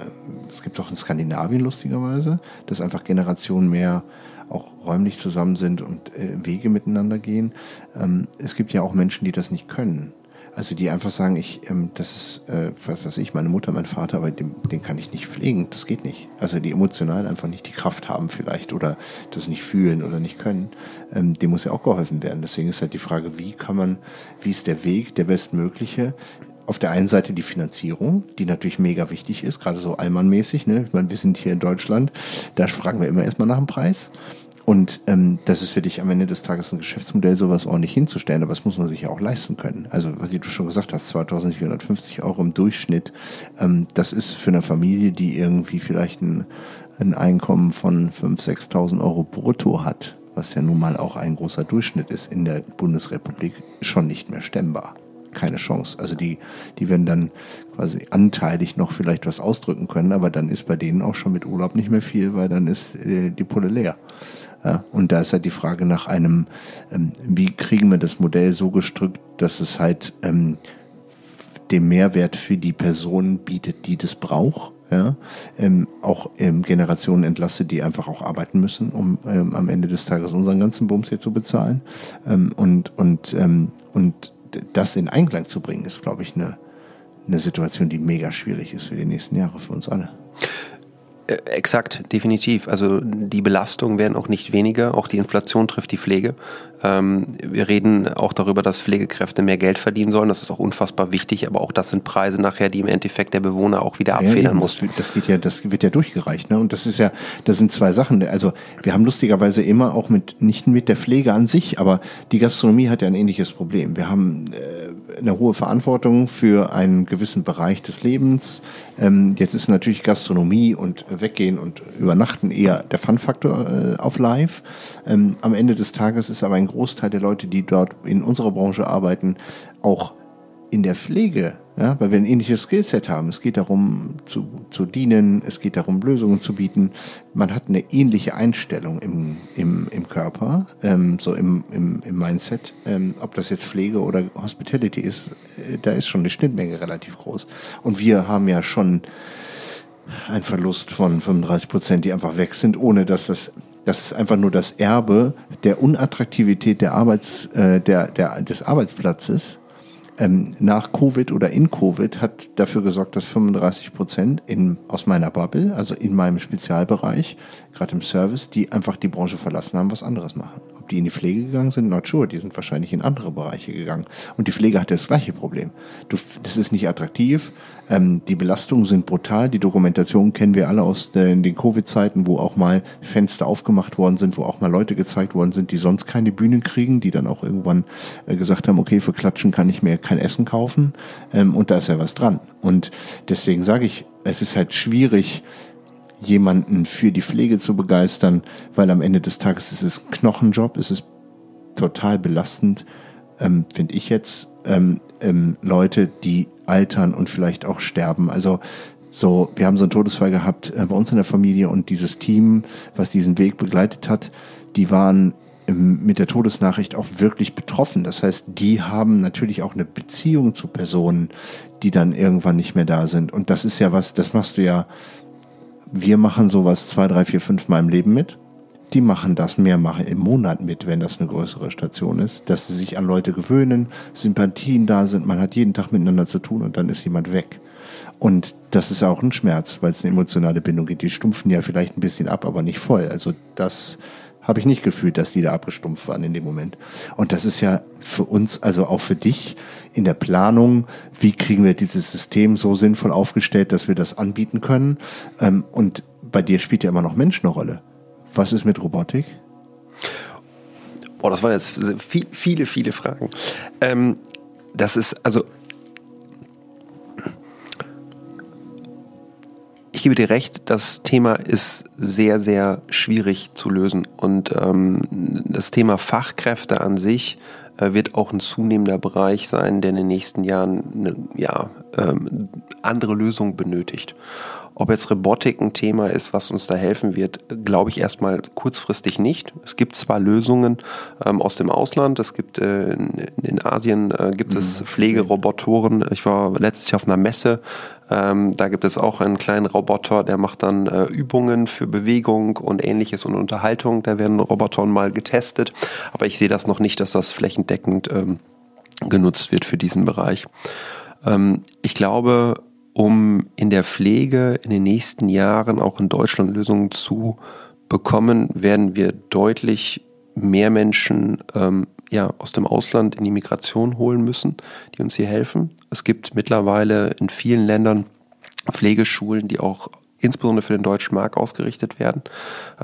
es gibt auch in Skandinavien lustigerweise, dass einfach Generationen mehr auch räumlich zusammen sind und äh, Wege miteinander gehen. Ähm, es gibt ja auch Menschen, die das nicht können. Also die einfach sagen, ich, ähm, das ist, äh, was weiß ich, meine Mutter, mein Vater, aber den, den kann ich nicht pflegen, das geht nicht. Also die emotional einfach nicht die Kraft haben vielleicht oder das nicht fühlen oder nicht können, ähm, dem muss ja auch geholfen werden. Deswegen ist halt die Frage, wie kann man, wie ist der Weg, der bestmögliche, auf der einen Seite die Finanzierung, die natürlich mega wichtig ist, gerade so allmannmäßig. Ne? Ich meine, wir sind hier in Deutschland, da fragen wir immer erstmal nach dem Preis. Und ähm, das ist für dich am Ende des Tages ein Geschäftsmodell, sowas ordentlich hinzustellen, aber das muss man sich ja auch leisten können. Also, was du schon gesagt hast, 2450 Euro im Durchschnitt, ähm, das ist für eine Familie, die irgendwie vielleicht ein, ein Einkommen von 5.000, 6.000 Euro brutto hat, was ja nun mal auch ein großer Durchschnitt ist in der Bundesrepublik, schon nicht mehr stemmbar keine Chance. Also die, die werden dann quasi anteilig noch vielleicht was ausdrücken können, aber dann ist bei denen auch schon mit Urlaub nicht mehr viel, weil dann ist äh, die Pulle leer. Ja, und da ist halt die Frage nach einem, ähm, wie kriegen wir das Modell so gestrickt, dass es halt ähm, den Mehrwert für die Person bietet, die das braucht. Ja, ähm, auch ähm, Generationen entlastet, die einfach auch arbeiten müssen, um ähm, am Ende des Tages unseren ganzen Bums hier zu bezahlen. Ähm, und, und, und das in Einklang zu bringen, ist, glaube ich, eine, eine Situation, die mega schwierig ist für die nächsten Jahre für uns alle. Äh, exakt, definitiv. Also die Belastungen werden auch nicht weniger. Auch die Inflation trifft die Pflege. Ähm, wir reden auch darüber, dass Pflegekräfte mehr Geld verdienen sollen. Das ist auch unfassbar wichtig. Aber auch das sind Preise nachher, die im Endeffekt der Bewohner auch wieder abfedern ja, muss. Das, geht ja, das wird ja durchgereicht. Ne? Und das ist ja, das sind zwei Sachen. Also wir haben lustigerweise immer auch mit, nicht mit der Pflege an sich, aber die Gastronomie hat ja ein ähnliches Problem. Wir haben äh, eine hohe Verantwortung für einen gewissen Bereich des Lebens. Ähm, jetzt ist natürlich Gastronomie und Weggehen und Übernachten eher der Fun-Faktor äh, auf Live. Ähm, am Ende des Tages ist aber ein Großteil der Leute, die dort in unserer Branche arbeiten, auch in der Pflege, ja, weil wir ein ähnliches Skillset haben. Es geht darum zu, zu dienen, es geht darum Lösungen zu bieten. Man hat eine ähnliche Einstellung im, im, im Körper, ähm, so im, im, im Mindset. Ähm, ob das jetzt Pflege oder Hospitality ist, äh, da ist schon die Schnittmenge relativ groß. Und wir haben ja schon einen Verlust von 35 Prozent, die einfach weg sind, ohne dass das das ist einfach nur das Erbe der Unattraktivität der Arbeits, äh, der, der, des Arbeitsplatzes. Ähm, nach Covid oder in Covid hat dafür gesorgt, dass 35 Prozent in, aus meiner Bubble, also in meinem Spezialbereich, gerade im Service, die einfach die Branche verlassen haben, was anderes machen die in die Pflege gegangen sind, not sure, die sind wahrscheinlich in andere Bereiche gegangen. Und die Pflege hat das gleiche Problem. Du, das ist nicht attraktiv, ähm, die Belastungen sind brutal, die Dokumentation kennen wir alle aus den, den Covid-Zeiten, wo auch mal Fenster aufgemacht worden sind, wo auch mal Leute gezeigt worden sind, die sonst keine Bühnen kriegen, die dann auch irgendwann äh, gesagt haben, okay, für Klatschen kann ich mir kein Essen kaufen ähm, und da ist ja was dran. Und deswegen sage ich, es ist halt schwierig, jemanden für die Pflege zu begeistern, weil am Ende des Tages ist es Knochenjob, es ist total belastend, ähm, finde ich jetzt, ähm, ähm, Leute, die altern und vielleicht auch sterben. Also so, wir haben so einen Todesfall gehabt äh, bei uns in der Familie und dieses Team, was diesen Weg begleitet hat, die waren mit der Todesnachricht auch wirklich betroffen. Das heißt, die haben natürlich auch eine Beziehung zu Personen, die dann irgendwann nicht mehr da sind. Und das ist ja was, das machst du ja wir machen sowas zwei, drei, vier, fünf Mal im Leben mit. Die machen das mehrmals im Monat mit, wenn das eine größere Station ist, dass sie sich an Leute gewöhnen, Sympathien da sind, man hat jeden Tag miteinander zu tun und dann ist jemand weg. Und das ist auch ein Schmerz, weil es eine emotionale Bindung gibt. Die stumpfen ja vielleicht ein bisschen ab, aber nicht voll. Also das habe ich nicht gefühlt, dass die da abgestumpft waren in dem Moment. Und das ist ja für uns, also auch für dich in der Planung, wie kriegen wir dieses System so sinnvoll aufgestellt, dass wir das anbieten können. Ähm, und bei dir spielt ja immer noch Mensch eine Rolle. Was ist mit Robotik? Boah, das waren jetzt viel, viele, viele Fragen. Ähm, das ist, also ich gebe dir recht, das Thema ist sehr, sehr schwierig zu lösen. Und ähm, das Thema Fachkräfte an sich äh, wird auch ein zunehmender Bereich sein, der in den nächsten Jahren eine ja, ähm, andere Lösungen benötigt. Ob jetzt Robotik ein Thema ist, was uns da helfen wird, glaube ich erstmal kurzfristig nicht. Es gibt zwar Lösungen ähm, aus dem Ausland, es gibt äh, in, in, Asien äh, gibt mhm. es Pflegerobotoren. Ich war letztes Jahr auf einer Messe, ähm, da gibt es auch einen kleinen Roboter, der macht dann äh, Übungen für Bewegung und ähnliches und Unterhaltung. Da werden Roboter mal getestet, aber ich sehe das noch nicht, dass das flächendeckend ähm, genutzt wird für diesen Bereich. Ähm, ich glaube, um in der Pflege in den nächsten Jahren auch in Deutschland Lösungen zu bekommen, werden wir deutlich mehr Menschen ähm, ja, aus dem Ausland in die Migration holen müssen, die uns hier helfen. Es gibt mittlerweile in vielen Ländern Pflegeschulen, die auch insbesondere für den deutschen Markt ausgerichtet werden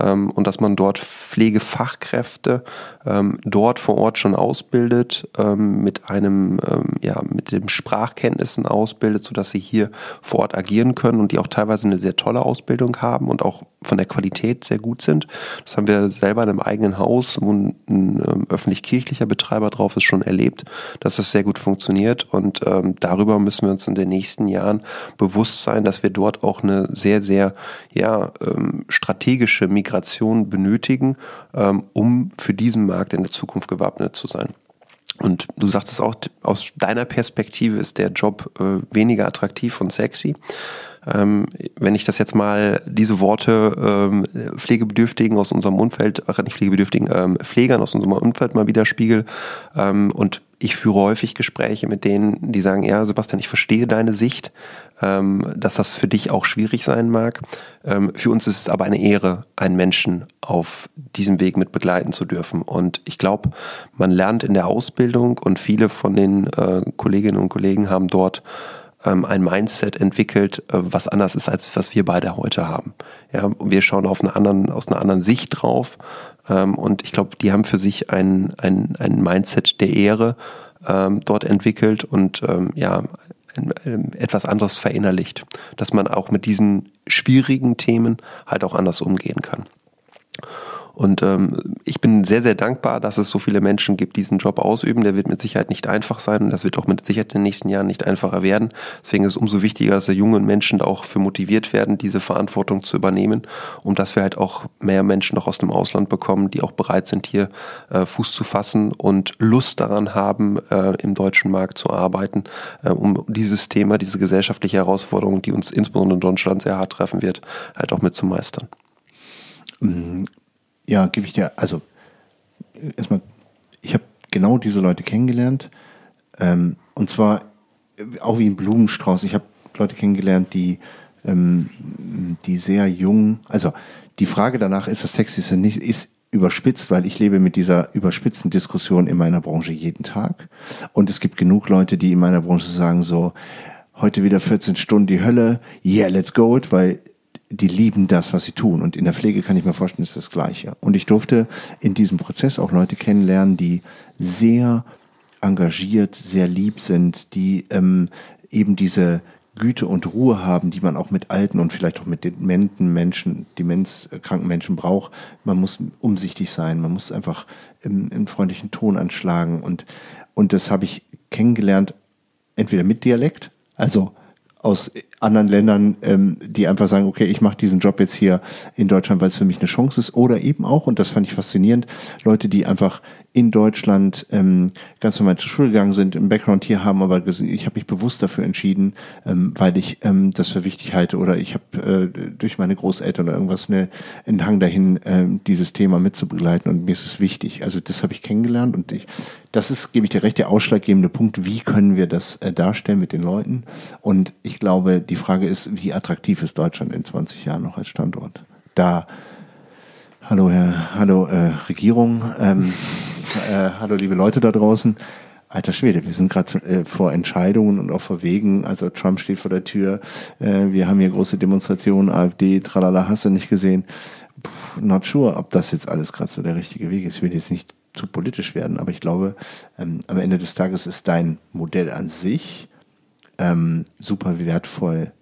ähm, und dass man dort Pflegefachkräfte ähm, dort vor Ort schon ausbildet, ähm, mit einem, ähm, ja, mit dem Sprachkenntnissen ausbildet, sodass sie hier vor Ort agieren können und die auch teilweise eine sehr tolle Ausbildung haben und auch von der Qualität sehr gut sind. Das haben wir selber in einem eigenen Haus, wo ein, ein ähm, öffentlich-kirchlicher Betreiber drauf ist, schon erlebt, dass das sehr gut funktioniert und ähm, darüber müssen wir uns in den nächsten Jahren bewusst sein, dass wir dort auch eine sehr, sehr ja, ähm, strategische Migration benötigen, ähm, um für diesen Markt in der Zukunft gewappnet zu sein. Und du sagtest auch, aus deiner Perspektive ist der Job äh, weniger attraktiv und sexy. Ähm, wenn ich das jetzt mal, diese Worte ähm, Pflegebedürftigen aus unserem Umfeld, ach nicht Pflegebedürftigen, ähm, Pflegern aus unserem Umfeld mal widerspiegel ähm, und ich führe häufig Gespräche mit denen, die sagen, ja, Sebastian, ich verstehe deine Sicht, ähm, dass das für dich auch schwierig sein mag. Ähm, für uns ist es aber eine Ehre, einen Menschen auf diesem Weg mit begleiten zu dürfen. Und ich glaube, man lernt in der Ausbildung und viele von den äh, Kolleginnen und Kollegen haben dort ähm, ein Mindset entwickelt, äh, was anders ist, als was wir beide heute haben. Ja, wir schauen auf eine anderen, aus einer anderen Sicht drauf. Ähm, und ich glaube, die haben für sich ein, ein, ein Mindset der Ehre ähm, dort entwickelt und ähm, ja, etwas anderes verinnerlicht, dass man auch mit diesen schwierigen Themen halt auch anders umgehen kann. Und ähm, ich bin sehr, sehr dankbar, dass es so viele Menschen gibt, die diesen Job ausüben. Der wird mit Sicherheit nicht einfach sein und das wird auch mit Sicherheit in den nächsten Jahren nicht einfacher werden. Deswegen ist es umso wichtiger, dass junge Menschen auch für motiviert werden, diese Verantwortung zu übernehmen, um dass wir halt auch mehr Menschen noch aus dem Ausland bekommen, die auch bereit sind, hier äh, Fuß zu fassen und Lust daran haben, äh, im deutschen Markt zu arbeiten, äh, um dieses Thema, diese gesellschaftliche Herausforderung, die uns insbesondere in Deutschland sehr hart treffen wird, halt auch mit zu meistern. Mm, ja, gebe ich dir. Also, erstmal, ich habe genau diese Leute kennengelernt. Ähm, und zwar auch wie ein Blumenstrauß. Ich habe Leute kennengelernt, die, ähm, die sehr jung, also die Frage danach, ist das sexy, ist nicht, ist überspitzt, weil ich lebe mit dieser überspitzten Diskussion in meiner Branche jeden Tag. Und es gibt genug Leute, die in meiner Branche sagen so, heute wieder 14 Stunden die Hölle, yeah, let's go it, weil die lieben das, was sie tun. Und in der Pflege kann ich mir vorstellen, ist das Gleiche. Und ich durfte in diesem Prozess auch Leute kennenlernen, die sehr engagiert, sehr lieb sind, die ähm, eben diese Güte und Ruhe haben, die man auch mit alten und vielleicht auch mit dementen Menschen, demenzkranken Menschen braucht. Man muss umsichtig sein, man muss einfach im, im freundlichen Ton anschlagen. Und, und das habe ich kennengelernt, entweder mit Dialekt, also aus anderen Ländern, ähm, die einfach sagen, okay, ich mache diesen Job jetzt hier in Deutschland, weil es für mich eine Chance ist. Oder eben auch, und das fand ich faszinierend, Leute, die einfach in Deutschland ähm, ganz normal zur Schule gegangen sind, im Background hier haben, aber ich habe mich bewusst dafür entschieden, ähm, weil ich ähm, das für wichtig halte oder ich habe äh, durch meine Großeltern oder irgendwas eine, einen Hang dahin, ähm, dieses Thema mitzubegleiten und mir ist es wichtig. Also das habe ich kennengelernt und ich, das ist, gebe ich dir recht, der ausschlaggebende Punkt, wie können wir das äh, darstellen mit den Leuten und ich glaube, die Frage ist, wie attraktiv ist Deutschland in 20 Jahren noch als Standort? Da, hallo Herr, hallo äh, Regierung, ähm, äh, hallo liebe Leute da draußen. Alter Schwede, wir sind gerade äh, vor Entscheidungen und auch vor Wegen. Also Trump steht vor der Tür. Äh, wir haben hier große Demonstrationen, AfD, tralala, hast du nicht gesehen. Puh, not sure, ob das jetzt alles gerade so der richtige Weg ist. Ich will jetzt nicht zu politisch werden, aber ich glaube, ähm, am Ende des Tages ist dein Modell an sich ähm, super wertvoll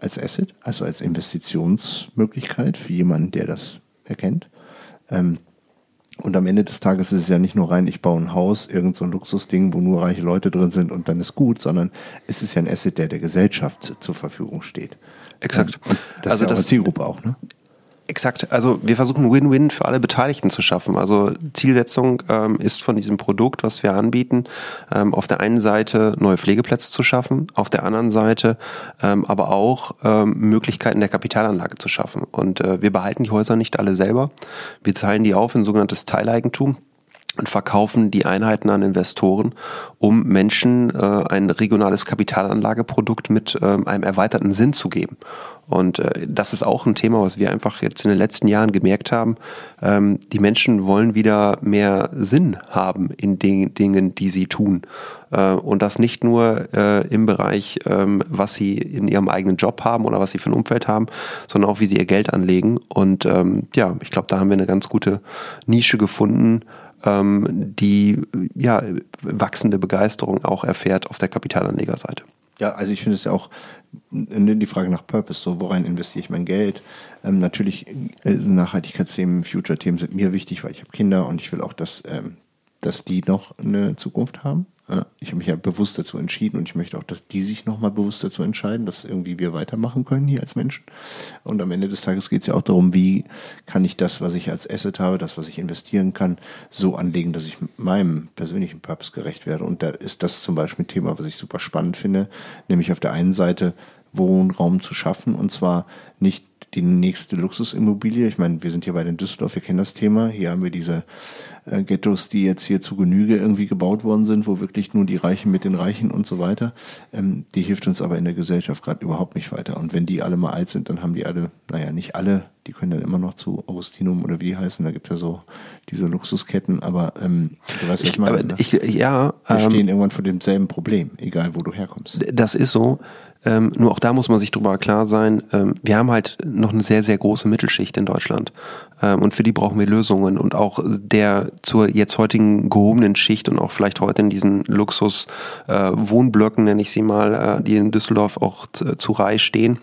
als Asset, also als Investitionsmöglichkeit für jemanden, der das erkennt. Ähm, und am Ende des Tages ist es ja nicht nur rein, ich baue ein Haus, irgend so Luxusding, wo nur reiche Leute drin sind und dann ist gut, sondern es ist ja ein Asset, der der Gesellschaft zur Verfügung steht. Exakt. Und das also ist ja das, Zielgruppe auch, ne? Exakt. Also wir versuchen Win-Win für alle Beteiligten zu schaffen. Also Zielsetzung ähm, ist von diesem Produkt, was wir anbieten, ähm, auf der einen Seite neue Pflegeplätze zu schaffen, auf der anderen Seite ähm, aber auch ähm, Möglichkeiten der Kapitalanlage zu schaffen. Und äh, wir behalten die Häuser nicht alle selber. Wir teilen die auf in sogenanntes Teileigentum und verkaufen die Einheiten an Investoren, um Menschen äh, ein regionales Kapitalanlageprodukt mit äh, einem erweiterten Sinn zu geben. Und äh, das ist auch ein Thema, was wir einfach jetzt in den letzten Jahren gemerkt haben. Ähm, die Menschen wollen wieder mehr Sinn haben in den Dingen, die sie tun. Äh, und das nicht nur äh, im Bereich, ähm, was sie in ihrem eigenen Job haben oder was sie für ein Umfeld haben, sondern auch, wie sie ihr Geld anlegen. Und ähm, ja, ich glaube, da haben wir eine ganz gute Nische gefunden, ähm, die ja wachsende Begeisterung auch erfährt auf der Kapitalanlegerseite. Ja, also ich finde es ja auch die Frage nach Purpose, so worein investiere ich mein Geld? Ähm, natürlich äh, Nachhaltigkeitsthemen, Future-Themen sind mir wichtig, weil ich habe Kinder und ich will auch, dass, ähm, dass die noch eine Zukunft haben. Ich habe mich ja bewusst dazu entschieden und ich möchte auch, dass die sich nochmal bewusst dazu entscheiden, dass irgendwie wir weitermachen können hier als Menschen. Und am Ende des Tages geht es ja auch darum, wie kann ich das, was ich als Asset habe, das, was ich investieren kann, so anlegen, dass ich meinem persönlichen Purpose gerecht werde. Und da ist das zum Beispiel ein Thema, was ich super spannend finde, nämlich auf der einen Seite Wohnraum zu schaffen und zwar nicht die nächste Luxusimmobilie. Ich meine, wir sind hier bei den Düsseldorf, wir kennen das Thema. Hier haben wir diese äh, Ghettos, die jetzt hier zu Genüge irgendwie gebaut worden sind, wo wirklich nur die Reichen mit den Reichen und so weiter. Ähm, die hilft uns aber in der Gesellschaft gerade überhaupt nicht weiter. Und wenn die alle mal alt sind, dann haben die alle, naja, nicht alle, die können dann immer noch zu Augustinum oder wie heißen, da gibt es ja so diese Luxusketten, aber ähm, du weißt, was ich meine. Ne? Ich, ja, wir ähm, stehen irgendwann vor demselben Problem, egal wo du herkommst. Das ist so. Ähm, nur auch da muss man sich drüber klar sein. Ähm, wir haben halt noch eine sehr, sehr große Mittelschicht in Deutschland. Ähm, und für die brauchen wir Lösungen. Und auch der zur jetzt heutigen gehobenen Schicht und auch vielleicht heute in diesen Luxus-Wohnblöcken, äh, nenne ich sie mal, äh, die in Düsseldorf auch zu Reihe stehen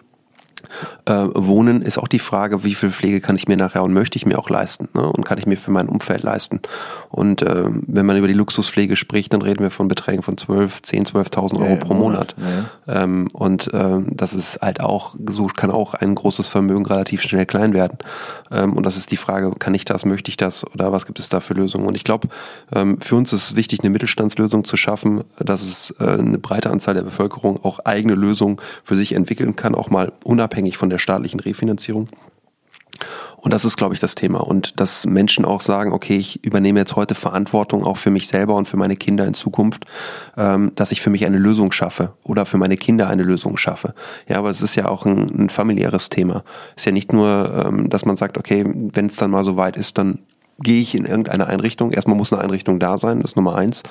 äh, Wohnen ist auch die Frage, wie viel Pflege kann ich mir nachher und möchte ich mir auch leisten ne? und kann ich mir für mein Umfeld leisten. Und äh, wenn man über die Luxuspflege spricht, dann reden wir von Beträgen von 12, 10, 12.000 Euro ja, pro Monat. Ja. Ähm, und ähm, das ist halt auch, so kann auch ein großes Vermögen relativ schnell klein werden. Ähm, und das ist die Frage, kann ich das, möchte ich das oder was gibt es da für Lösungen? Und ich glaube, ähm, für uns ist es wichtig, eine Mittelstandslösung zu schaffen, dass es äh, eine breite Anzahl der Bevölkerung auch eigene Lösungen für sich entwickeln kann, auch mal unabhängig abhängig von der staatlichen Refinanzierung. Und das ist, glaube ich, das Thema. Und dass Menschen auch sagen, okay, ich übernehme jetzt heute Verantwortung auch für mich selber und für meine Kinder in Zukunft, ähm, dass ich für mich eine Lösung schaffe oder für meine Kinder eine Lösung schaffe. Ja, aber es ist ja auch ein, ein familiäres Thema. Es ist ja nicht nur, ähm, dass man sagt, okay, wenn es dann mal so weit ist, dann gehe ich in irgendeine Einrichtung. Erstmal muss eine Einrichtung da sein, das ist Nummer eins.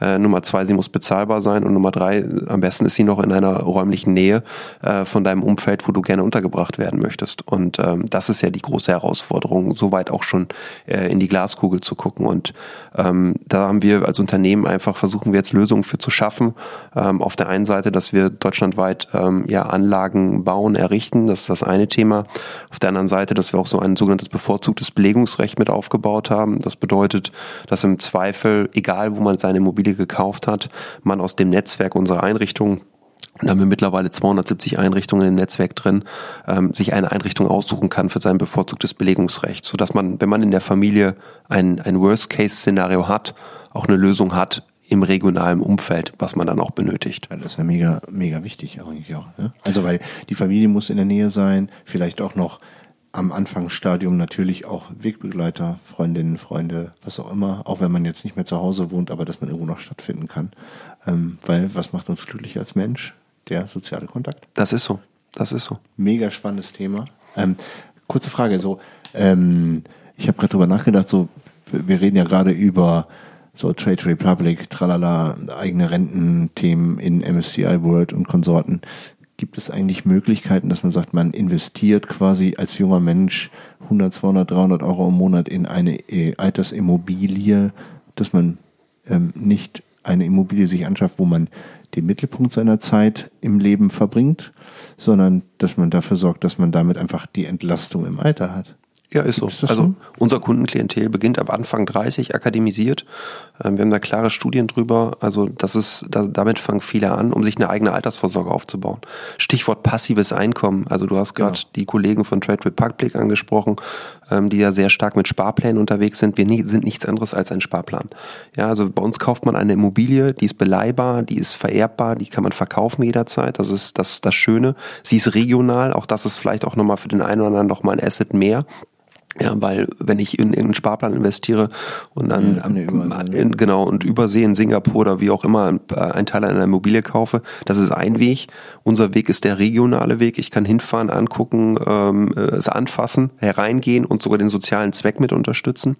Äh, Nummer zwei, sie muss bezahlbar sein. Und Nummer drei, am besten ist sie noch in einer räumlichen Nähe äh, von deinem Umfeld, wo du gerne untergebracht werden möchtest. Und ähm, das ist ja die große Herausforderung, soweit auch schon äh, in die Glaskugel zu gucken. Und ähm, da haben wir als Unternehmen einfach versuchen wir jetzt Lösungen für zu schaffen. Ähm, auf der einen Seite, dass wir deutschlandweit ähm, ja Anlagen bauen, errichten, das ist das eine Thema. Auf der anderen Seite, dass wir auch so ein sogenanntes bevorzugtes Belegungsrecht mit aufgebaut aufgebaut haben. Das bedeutet, dass im Zweifel, egal wo man seine Immobilie gekauft hat, man aus dem Netzwerk unserer Einrichtungen da haben wir mittlerweile 270 Einrichtungen im Netzwerk drin, ähm, sich eine Einrichtung aussuchen kann für sein bevorzugtes Belegungsrecht, sodass man, wenn man in der Familie ein, ein Worst-Case-Szenario hat, auch eine Lösung hat im regionalen Umfeld, was man dann auch benötigt. Ja, das ist ja mega, mega wichtig eigentlich auch. Ne? Also weil die Familie muss in der Nähe sein, vielleicht auch noch am Anfangsstadium natürlich auch Wegbegleiter, Freundinnen, Freunde, was auch immer, auch wenn man jetzt nicht mehr zu Hause wohnt, aber dass man irgendwo noch stattfinden kann. Ähm, weil was macht uns glücklich als Mensch? Der soziale Kontakt. Das ist so. Das ist so. Mega spannendes Thema. Ähm, kurze Frage, so, ähm, ich habe gerade drüber nachgedacht, so, wir reden ja gerade über so Trade Republic, tralala, eigene Rententhemen in MSCI World und Konsorten. Gibt es eigentlich Möglichkeiten, dass man sagt, man investiert quasi als junger Mensch 100, 200, 300 Euro im Monat in eine äh, Altersimmobilie, dass man ähm, nicht eine Immobilie sich anschafft, wo man den Mittelpunkt seiner Zeit im Leben verbringt, sondern dass man dafür sorgt, dass man damit einfach die Entlastung im Alter hat. Ja, ist so. Ist also so? unser Kundenklientel beginnt ab Anfang 30, akademisiert. Ähm, wir haben da klare Studien drüber. Also das ist, damit fangen viele an, um sich eine eigene Altersvorsorge aufzubauen. Stichwort passives Einkommen. Also du hast gerade genau. die Kollegen von Trade Republic angesprochen, ähm, die ja sehr stark mit Sparplänen unterwegs sind. Wir sind nichts anderes als ein Sparplan. Ja, also bei uns kauft man eine Immobilie, die ist beleihbar, die ist vererbbar, die kann man verkaufen jederzeit. Das ist das, das Schöne. Sie ist regional. Auch das ist vielleicht auch nochmal für den einen oder anderen nochmal ein Asset mehr. Ja, weil wenn ich in irgendeinen Sparplan investiere und dann ja, in, genau und übersee in Singapur oder wie auch immer ein Teil einer Immobilie kaufe, das ist ein Weg. Unser Weg ist der regionale Weg. Ich kann hinfahren, angucken, ähm, es anfassen, hereingehen und sogar den sozialen Zweck mit unterstützen.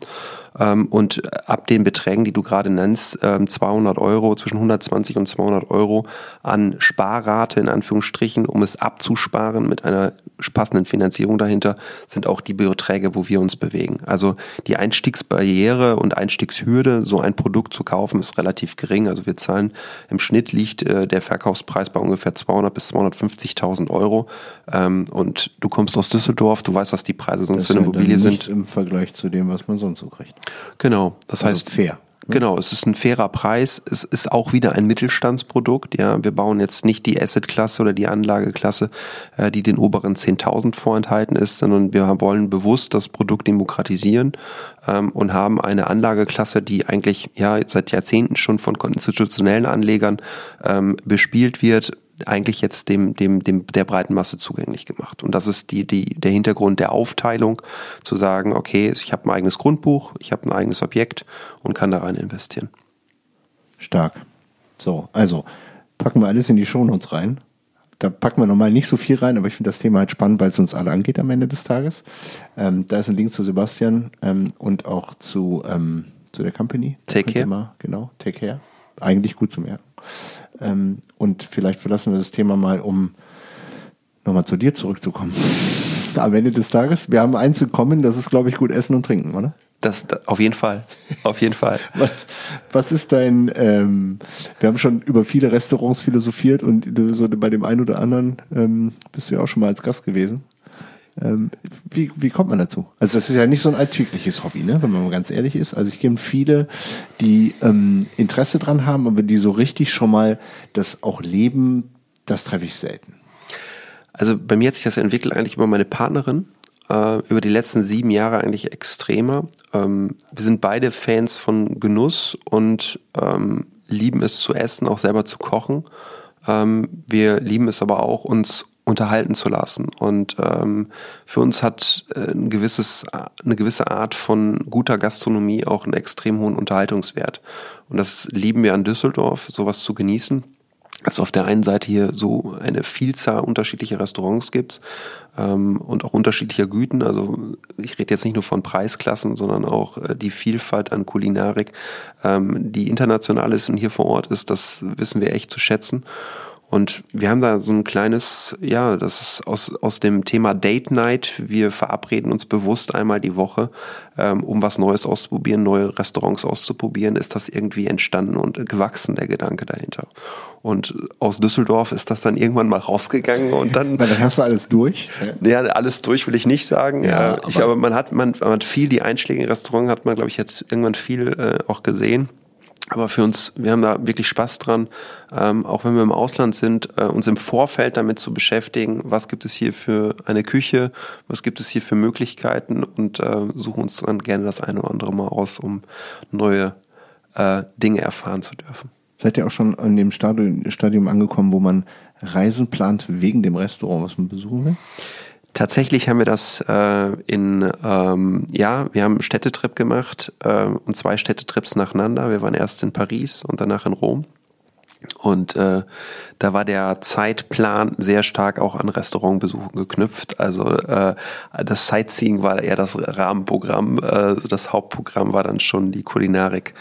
Ähm, und ab den Beträgen, die du gerade nennst, ähm, 200 Euro, zwischen 120 und 200 Euro an Sparrate in Anführungsstrichen, um es abzusparen mit einer passenden Finanzierung dahinter, sind auch die Beträge, wo wir uns bewegen. Also die Einstiegsbarriere und Einstiegshürde, so ein Produkt zu kaufen, ist relativ gering. Also wir zahlen, im Schnitt liegt äh, der Verkaufspreis bei ungefähr 200 bis 250.000 Euro. Ähm, und du kommst aus Düsseldorf, du weißt, was die Preise sonst für eine Immobilie sind. Im Vergleich zu dem, was man sonst so kriegt. Genau, das also heißt fair. Ne? Genau, es ist ein fairer Preis. Es ist auch wieder ein Mittelstandsprodukt. Ja, wir bauen jetzt nicht die Asset-Klasse oder die Anlageklasse, äh, die den oberen 10.000 vorenthalten ist, sondern wir wollen bewusst das Produkt demokratisieren ähm, und haben eine Anlageklasse, die eigentlich ja seit Jahrzehnten schon von institutionellen Anlegern ähm, bespielt wird eigentlich jetzt dem, dem, dem, der breiten Masse zugänglich gemacht. Und das ist die, die, der Hintergrund der Aufteilung, zu sagen, okay, ich habe ein eigenes Grundbuch, ich habe ein eigenes Objekt und kann da rein investieren. Stark. So, also packen wir alles in die Shownotes rein. Da packen wir nochmal nicht so viel rein, aber ich finde das Thema halt spannend, weil es uns alle angeht am Ende des Tages. Ähm, da ist ein Link zu Sebastian ähm, und auch zu, ähm, zu der Company. Take Care. Mal, genau, Take Care. Eigentlich gut zu merken. Ähm, und vielleicht verlassen wir das Thema mal, um nochmal zu dir zurückzukommen. *laughs* Am Ende des Tages. Wir haben eins in kommen, das ist, glaube ich, gut essen und trinken, oder? Das, das, auf jeden Fall. Auf jeden Fall. *laughs* was, was ist dein, ähm, wir haben schon über viele Restaurants philosophiert und so bei dem einen oder anderen ähm, bist du ja auch schon mal als Gast gewesen. Ähm, wie, wie kommt man dazu? Also das ist ja nicht so ein alltägliches Hobby, ne? wenn man mal ganz ehrlich ist. Also ich kenne viele, die ähm, Interesse dran haben, aber die so richtig schon mal das auch leben, das treffe ich selten. Also bei mir hat sich das entwickelt eigentlich über meine Partnerin, äh, über die letzten sieben Jahre eigentlich extremer. Ähm, wir sind beide Fans von Genuss und ähm, lieben es zu essen, auch selber zu kochen. Ähm, wir lieben es aber auch, uns unterhalten zu lassen. Und ähm, für uns hat äh, ein gewisses, eine gewisse Art von guter Gastronomie auch einen extrem hohen Unterhaltungswert. Und das lieben wir an Düsseldorf, sowas zu genießen. Dass auf der einen Seite hier so eine Vielzahl unterschiedlicher Restaurants gibt ähm, und auch unterschiedlicher Güten. Also ich rede jetzt nicht nur von Preisklassen, sondern auch äh, die Vielfalt an Kulinarik, ähm, die international ist und hier vor Ort ist. Das wissen wir echt zu schätzen. Und wir haben da so ein kleines, ja, das ist aus, aus dem Thema Date Night. Wir verabreden uns bewusst einmal die Woche, ähm, um was Neues auszuprobieren, neue Restaurants auszuprobieren, ist das irgendwie entstanden und gewachsen, der Gedanke dahinter. Und aus Düsseldorf ist das dann irgendwann mal rausgegangen und dann. *laughs* Weil dann hast du alles durch? Ja, alles durch will ich nicht sagen. Ja, äh, ich, aber, aber man hat, man, man hat viel, die einschlägigen Restaurants hat man, glaube ich, jetzt irgendwann viel äh, auch gesehen. Aber für uns, wir haben da wirklich Spaß dran, ähm, auch wenn wir im Ausland sind, äh, uns im Vorfeld damit zu beschäftigen, was gibt es hier für eine Küche, was gibt es hier für Möglichkeiten und äh, suchen uns dann gerne das eine oder andere mal aus, um neue äh, Dinge erfahren zu dürfen. Seid ihr auch schon in dem Stadium, Stadium angekommen, wo man Reisen plant wegen dem Restaurant, was man besuchen will? Tatsächlich haben wir das äh, in, ähm, ja, wir haben einen Städtetrip gemacht äh, und zwei Städtetrips nacheinander. Wir waren erst in Paris und danach in Rom. Und äh, da war der Zeitplan sehr stark auch an Restaurantbesuchen geknüpft. Also äh, das Sightseeing war eher das Rahmenprogramm. Äh, das Hauptprogramm war dann schon die Kulinarik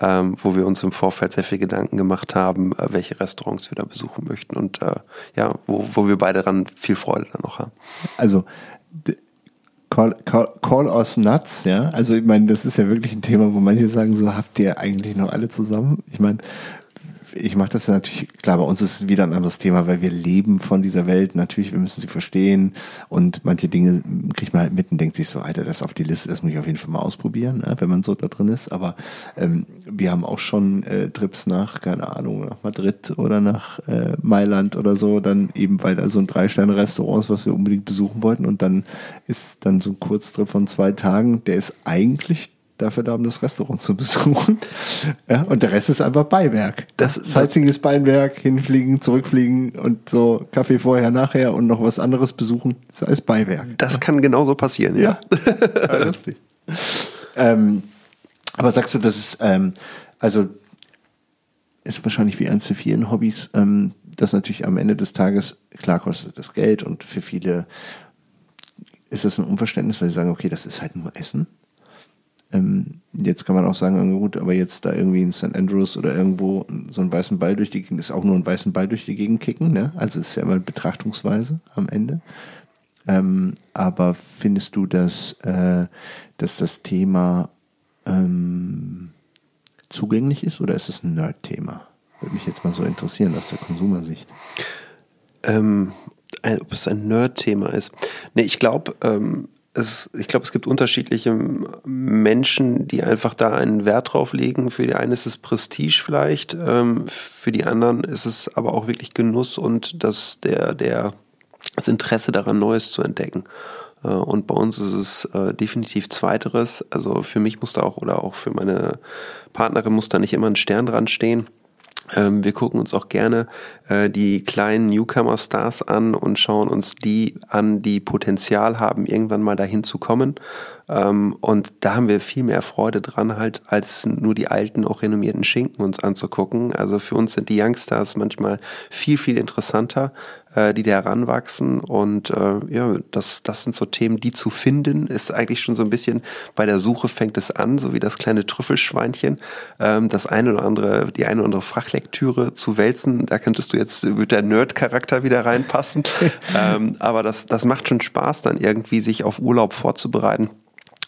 ähm, wo wir uns im Vorfeld sehr viel Gedanken gemacht haben, äh, welche Restaurants wir da besuchen möchten und äh, ja, wo, wo wir beide daran viel Freude dann noch haben. Also Call, call, call us nuts, ja. Also ich meine, das ist ja wirklich ein Thema, wo manche sagen, so habt ihr eigentlich noch alle zusammen. Ich meine, ich mache das natürlich, klar, bei uns ist es wieder ein anderes Thema, weil wir leben von dieser Welt. Natürlich, wir müssen sie verstehen und manche Dinge kriegt man halt mit und denkt sich so, Alter, das auf die Liste, das muss ich auf jeden Fall mal ausprobieren, ne, wenn man so da drin ist. Aber ähm, wir haben auch schon äh, Trips nach, keine Ahnung, nach Madrid oder nach äh, Mailand oder so, dann eben, weil da so ein Drei-Sterne-Restaurant ist, was wir unbedingt besuchen wollten und dann ist dann so ein Kurztrip von zwei Tagen, der ist eigentlich dafür da, um das Restaurant zu *laughs* besuchen. Ja, und der Rest ist einfach Beiwerk. Das, Sightseeing ist Beiwerk, hinfliegen, zurückfliegen und so Kaffee vorher, nachher und noch was anderes besuchen, das ist Beiwerk. Das kann genauso passieren, ja. *laughs* ja. lustig. ähm, aber sagst du, das ist, ähm, also ist wahrscheinlich wie eins zu vielen Hobbys, ähm, das natürlich am Ende des Tages, klar kostet das Geld und für viele ist das ein Unverständnis, weil sie sagen, okay, das ist halt nur Essen. Ähm, jetzt kann man auch sagen, gut, aber jetzt da irgendwie in St. Andrews oder irgendwo so einen weißen Ball durch die Gegend, ist auch nur ein weißen Ball durch die Gegend kicken, ne? Also ist ja immer Betrachtungsweise am Ende. Ähm, aber findest du, dass, äh, dass das Thema ähm, zugänglich ist oder ist es ein Nerd-Thema? Würde mich jetzt mal so interessieren aus der Konsumersicht. Ähm, ob es ein Nerd-Thema ist. Nee, ich glaube, ähm, es, ich glaube, es gibt unterschiedliche Menschen, die einfach da einen Wert drauf legen. Für die einen ist es Prestige vielleicht, ähm, für die anderen ist es aber auch wirklich Genuss und das, der, der, das Interesse daran, Neues zu entdecken. Äh, und bei uns ist es äh, definitiv Zweiteres. Also für mich muss da auch oder auch für meine Partnerin muss da nicht immer ein Stern dran stehen ähm, wir gucken uns auch gerne äh, die kleinen Newcomer-Stars an und schauen uns die an, die Potenzial haben, irgendwann mal dahin zu kommen. Ähm, und da haben wir viel mehr Freude dran, halt, als nur die alten, auch renommierten Schinken uns anzugucken. Also für uns sind die Youngstars manchmal viel, viel interessanter, äh, die da heranwachsen. Und äh, ja, das, das sind so Themen, die zu finden, ist eigentlich schon so ein bisschen bei der Suche fängt es an, so wie das kleine Trüffelschweinchen, ähm, das eine oder andere, die eine oder andere Fachlektüre zu wälzen. Da könntest du jetzt, wird der Nerd-Charakter wieder reinpassen. *laughs* ähm, aber das, das macht schon Spaß, dann irgendwie sich auf Urlaub vorzubereiten.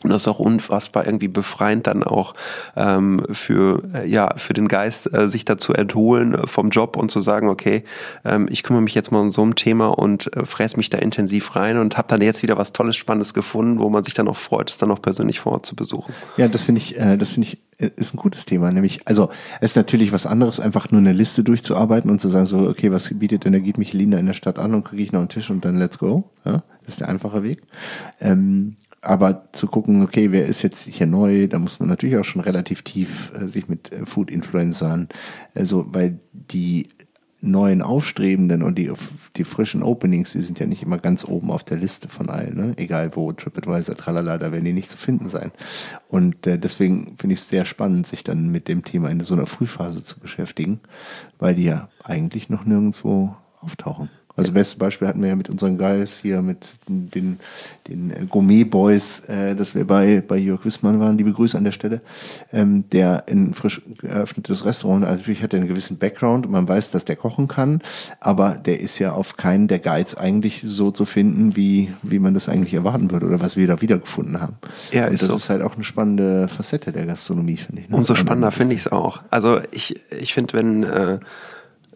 Und das ist auch unfassbar irgendwie befreiend dann auch ähm, für äh, ja für den Geist äh, sich dazu entholen äh, vom Job und zu sagen okay ähm, ich kümmere mich jetzt mal um so ein Thema und äh, fress mich da intensiv rein und habe dann jetzt wieder was Tolles Spannendes gefunden wo man sich dann auch freut es dann auch persönlich vor Ort zu besuchen. Ja das finde ich äh, das finde ich äh, ist ein gutes Thema. Nämlich also es ist natürlich was anderes einfach nur eine Liste durchzuarbeiten und zu sagen so okay was bietet denn der Geht Michelin in der Stadt an und kriege ich noch einen Tisch und dann let's go ja? Das ist der einfache Weg. Ähm, aber zu gucken, okay, wer ist jetzt hier neu, da muss man natürlich auch schon relativ tief äh, sich mit äh, Food-Influencern, also weil die neuen Aufstrebenden und die, die frischen Openings, die sind ja nicht immer ganz oben auf der Liste von allen, ne? egal wo, TripAdvisor, tralala, da werden die nicht zu finden sein. Und äh, deswegen finde ich es sehr spannend, sich dann mit dem Thema in so einer Frühphase zu beschäftigen, weil die ja eigentlich noch nirgendwo auftauchen. Also beste Beispiel hatten wir ja mit unseren Guys hier, mit den, den Gourmet Boys, äh, dass wir bei, bei Jörg Wissmann waren, liebe Grüße an der Stelle, ähm, der ein frisch eröffnetes Restaurant, natürlich hat er einen gewissen Background und man weiß, dass der kochen kann, aber der ist ja auf keinen der Guides eigentlich so zu finden, wie, wie man das eigentlich erwarten würde oder was wir da wiedergefunden haben. Ja, und ist das so. ist halt auch eine spannende Facette der Gastronomie, finde ich. Ne? Umso spannender finde ich es auch. Also ich, ich finde, wenn äh,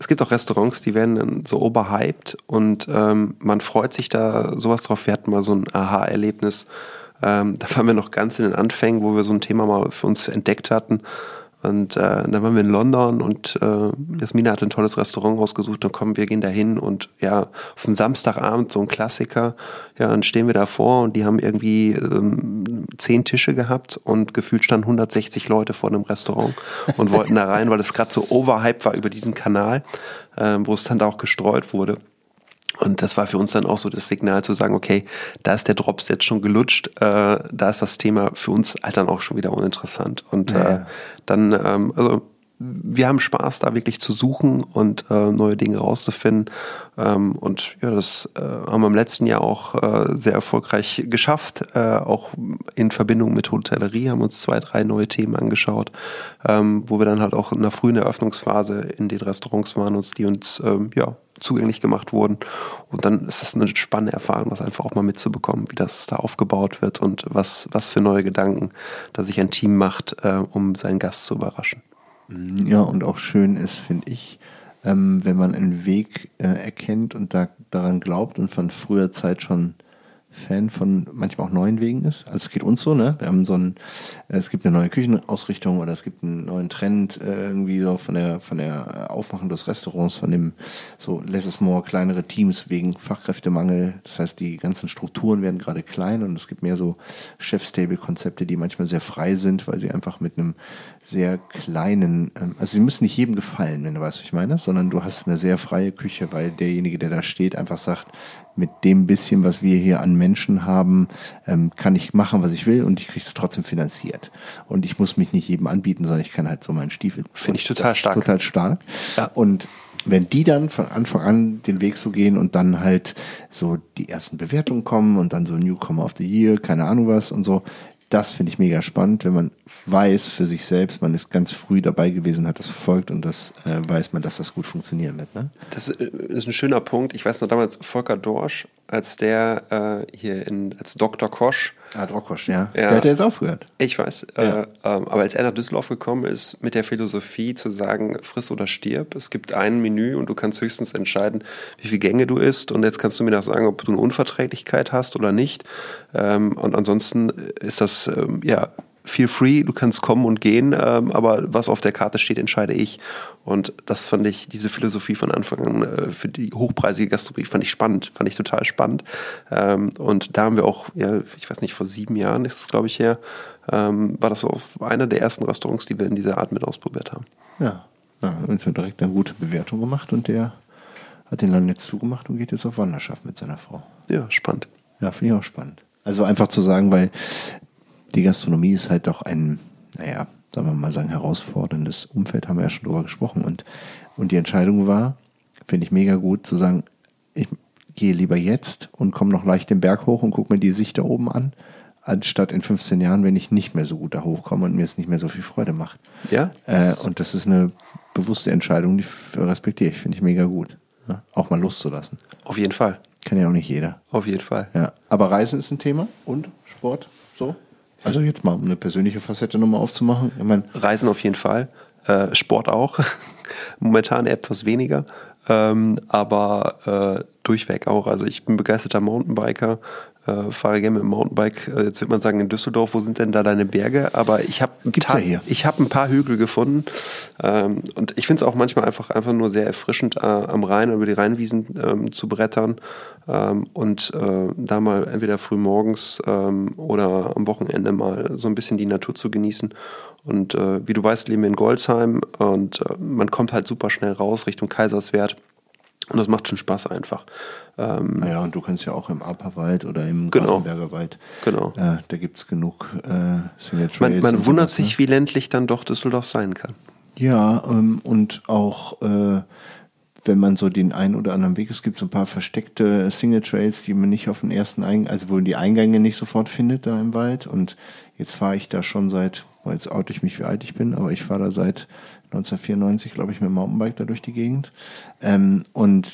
es gibt auch Restaurants, die werden dann so oberhyped und ähm, man freut sich da sowas drauf. Wir hatten mal so ein Aha-Erlebnis. Ähm, *laughs* da waren wir noch ganz in den Anfängen, wo wir so ein Thema mal für uns entdeckt hatten. Und äh, dann waren wir in London und äh, Jasmina hat ein tolles Restaurant rausgesucht. Dann kommen wir, gehen da hin und ja, auf einen Samstagabend so ein Klassiker. Ja, dann stehen wir davor und die haben irgendwie ähm, zehn Tische gehabt und gefühlt standen 160 Leute vor dem Restaurant und wollten da rein, weil es gerade so overhyped war über diesen Kanal, äh, wo es dann da auch gestreut wurde. Und das war für uns dann auch so das Signal zu sagen, okay, da ist der Drops jetzt schon gelutscht, äh, da ist das Thema für uns halt dann auch schon wieder uninteressant. Und ja. äh, dann, ähm, also wir haben Spaß, da wirklich zu suchen und äh, neue Dinge rauszufinden. Ähm, und ja, das äh, haben wir im letzten Jahr auch äh, sehr erfolgreich geschafft. Äh, auch in Verbindung mit Hotellerie haben uns zwei, drei neue Themen angeschaut, ähm, wo wir dann halt auch in einer frühen Eröffnungsphase in den Restaurants waren uns, die uns ähm, ja zugänglich gemacht wurden. Und dann ist es eine spannende Erfahrung, das einfach auch mal mitzubekommen, wie das da aufgebaut wird und was, was für neue Gedanken da sich ein Team macht, äh, um seinen Gast zu überraschen. Ja, und auch schön ist, finde ich, ähm, wenn man einen Weg äh, erkennt und da, daran glaubt und von früher Zeit schon Fan von manchmal auch neuen Wegen ist. Also es geht uns so, ne? Wir haben so ein, es gibt eine neue Küchenausrichtung oder es gibt einen neuen Trend äh, irgendwie so von der von der Aufmachung des Restaurants, von dem so less is more, kleinere Teams wegen Fachkräftemangel. Das heißt, die ganzen Strukturen werden gerade klein und es gibt mehr so Chef-Stable-Konzepte, die manchmal sehr frei sind, weil sie einfach mit einem sehr kleinen, ähm, also sie müssen nicht jedem gefallen, wenn du weißt, was ich meine, sondern du hast eine sehr freie Küche, weil derjenige, der da steht, einfach sagt, mit dem bisschen, was wir hier an Menschen haben, ähm, kann ich machen, was ich will und ich kriege es trotzdem finanziert. Und ich muss mich nicht jedem anbieten, sondern ich kann halt so meinen Stiefel. Finde ich total stark. Total stark. Ja. Und wenn die dann von Anfang an den Weg so gehen und dann halt so die ersten Bewertungen kommen und dann so Newcomer of the Year, keine Ahnung was und so, das finde ich mega spannend, wenn man weiß für sich selbst, man ist ganz früh dabei gewesen, hat das verfolgt und das äh, weiß man, dass das gut funktionieren wird. Ne? Das äh, ist ein schöner Punkt. Ich weiß noch damals, Volker Dorsch, als der äh, hier in, als Dr. Kosch Ah, Drockosch, ja. ja. Der hat ja jetzt aufgehört. Ich weiß. Ja. Äh, ähm, aber als er nach Düsseldorf gekommen ist, mit der Philosophie zu sagen, friss oder stirb, es gibt ein Menü und du kannst höchstens entscheiden, wie viele Gänge du isst. Und jetzt kannst du mir noch sagen, ob du eine Unverträglichkeit hast oder nicht. Ähm, und ansonsten ist das, ähm, ja, feel free, du kannst kommen und gehen, ähm, aber was auf der Karte steht, entscheide ich. Und das fand ich, diese Philosophie von Anfang an äh, für die hochpreisige Gastronomie fand ich spannend, fand ich total spannend. Ähm, und da haben wir auch, ja, ich weiß nicht, vor sieben Jahren ist es, glaube ich, her, ähm, war das auch einer der ersten Restaurants, die wir in dieser Art mit ausprobiert haben. Ja, ja und wir direkt eine gute Bewertung gemacht und der hat den Land jetzt zugemacht und geht jetzt auf Wanderschaft mit seiner Frau. Ja, spannend. Ja, finde ich auch spannend. Also einfach zu sagen, weil die Gastronomie ist halt doch ein, naja, sagen wir mal sagen, herausforderndes Umfeld, haben wir ja schon drüber gesprochen. Und, und die Entscheidung war, finde ich mega gut, zu sagen, ich gehe lieber jetzt und komme noch leicht den Berg hoch und gucke mir die Sicht da oben an, anstatt in 15 Jahren, wenn ich nicht mehr so gut da hochkomme und mir es nicht mehr so viel Freude macht. Ja. Äh, und das ist eine bewusste Entscheidung, die respektiere ich, finde ich mega gut. Ja? Auch mal loszulassen. Auf jeden Fall. Kann ja auch nicht jeder. Auf jeden Fall. Ja. Aber Reisen ist ein Thema und Sport so? Also jetzt mal, um eine persönliche Facette nochmal aufzumachen. Ich mein Reisen auf jeden Fall, äh, Sport auch. *laughs* Momentan etwas weniger, ähm, aber äh, durchweg auch. Also ich bin begeisterter Mountainbiker, äh, fahre gerne mit dem Mountainbike. Äh, jetzt wird man sagen, in Düsseldorf, wo sind denn da deine Berge? Aber ich habe ja ich habe ein paar Hügel gefunden ähm, und ich finde es auch manchmal einfach einfach nur sehr erfrischend äh, am Rhein über die Rheinwiesen ähm, zu brettern ähm, und äh, da mal entweder früh morgens ähm, oder am Wochenende mal so ein bisschen die Natur zu genießen. Und äh, wie du weißt, leben wir in Goldsheim und äh, man kommt halt super schnell raus Richtung Kaiserswerth. Und das macht schon Spaß einfach. Ähm, naja, und du kannst ja auch im Aperwald oder im genau, Wald. Genau. Äh, da gibt es genug äh, Single Trails. Man, man wundert sich, ne? wie ländlich dann doch Düsseldorf sein kann. Ja, ähm, und auch äh, wenn man so den einen oder anderen Weg, es gibt so ein paar versteckte Single Trails, die man nicht auf den ersten Eingang, also wo man die Eingänge nicht sofort findet da im Wald. Und jetzt fahre ich da schon seit, jetzt oute ich mich, wie alt ich bin, aber ich fahre da seit 1994, glaube ich, mit dem Mountainbike da durch die Gegend. Ähm, und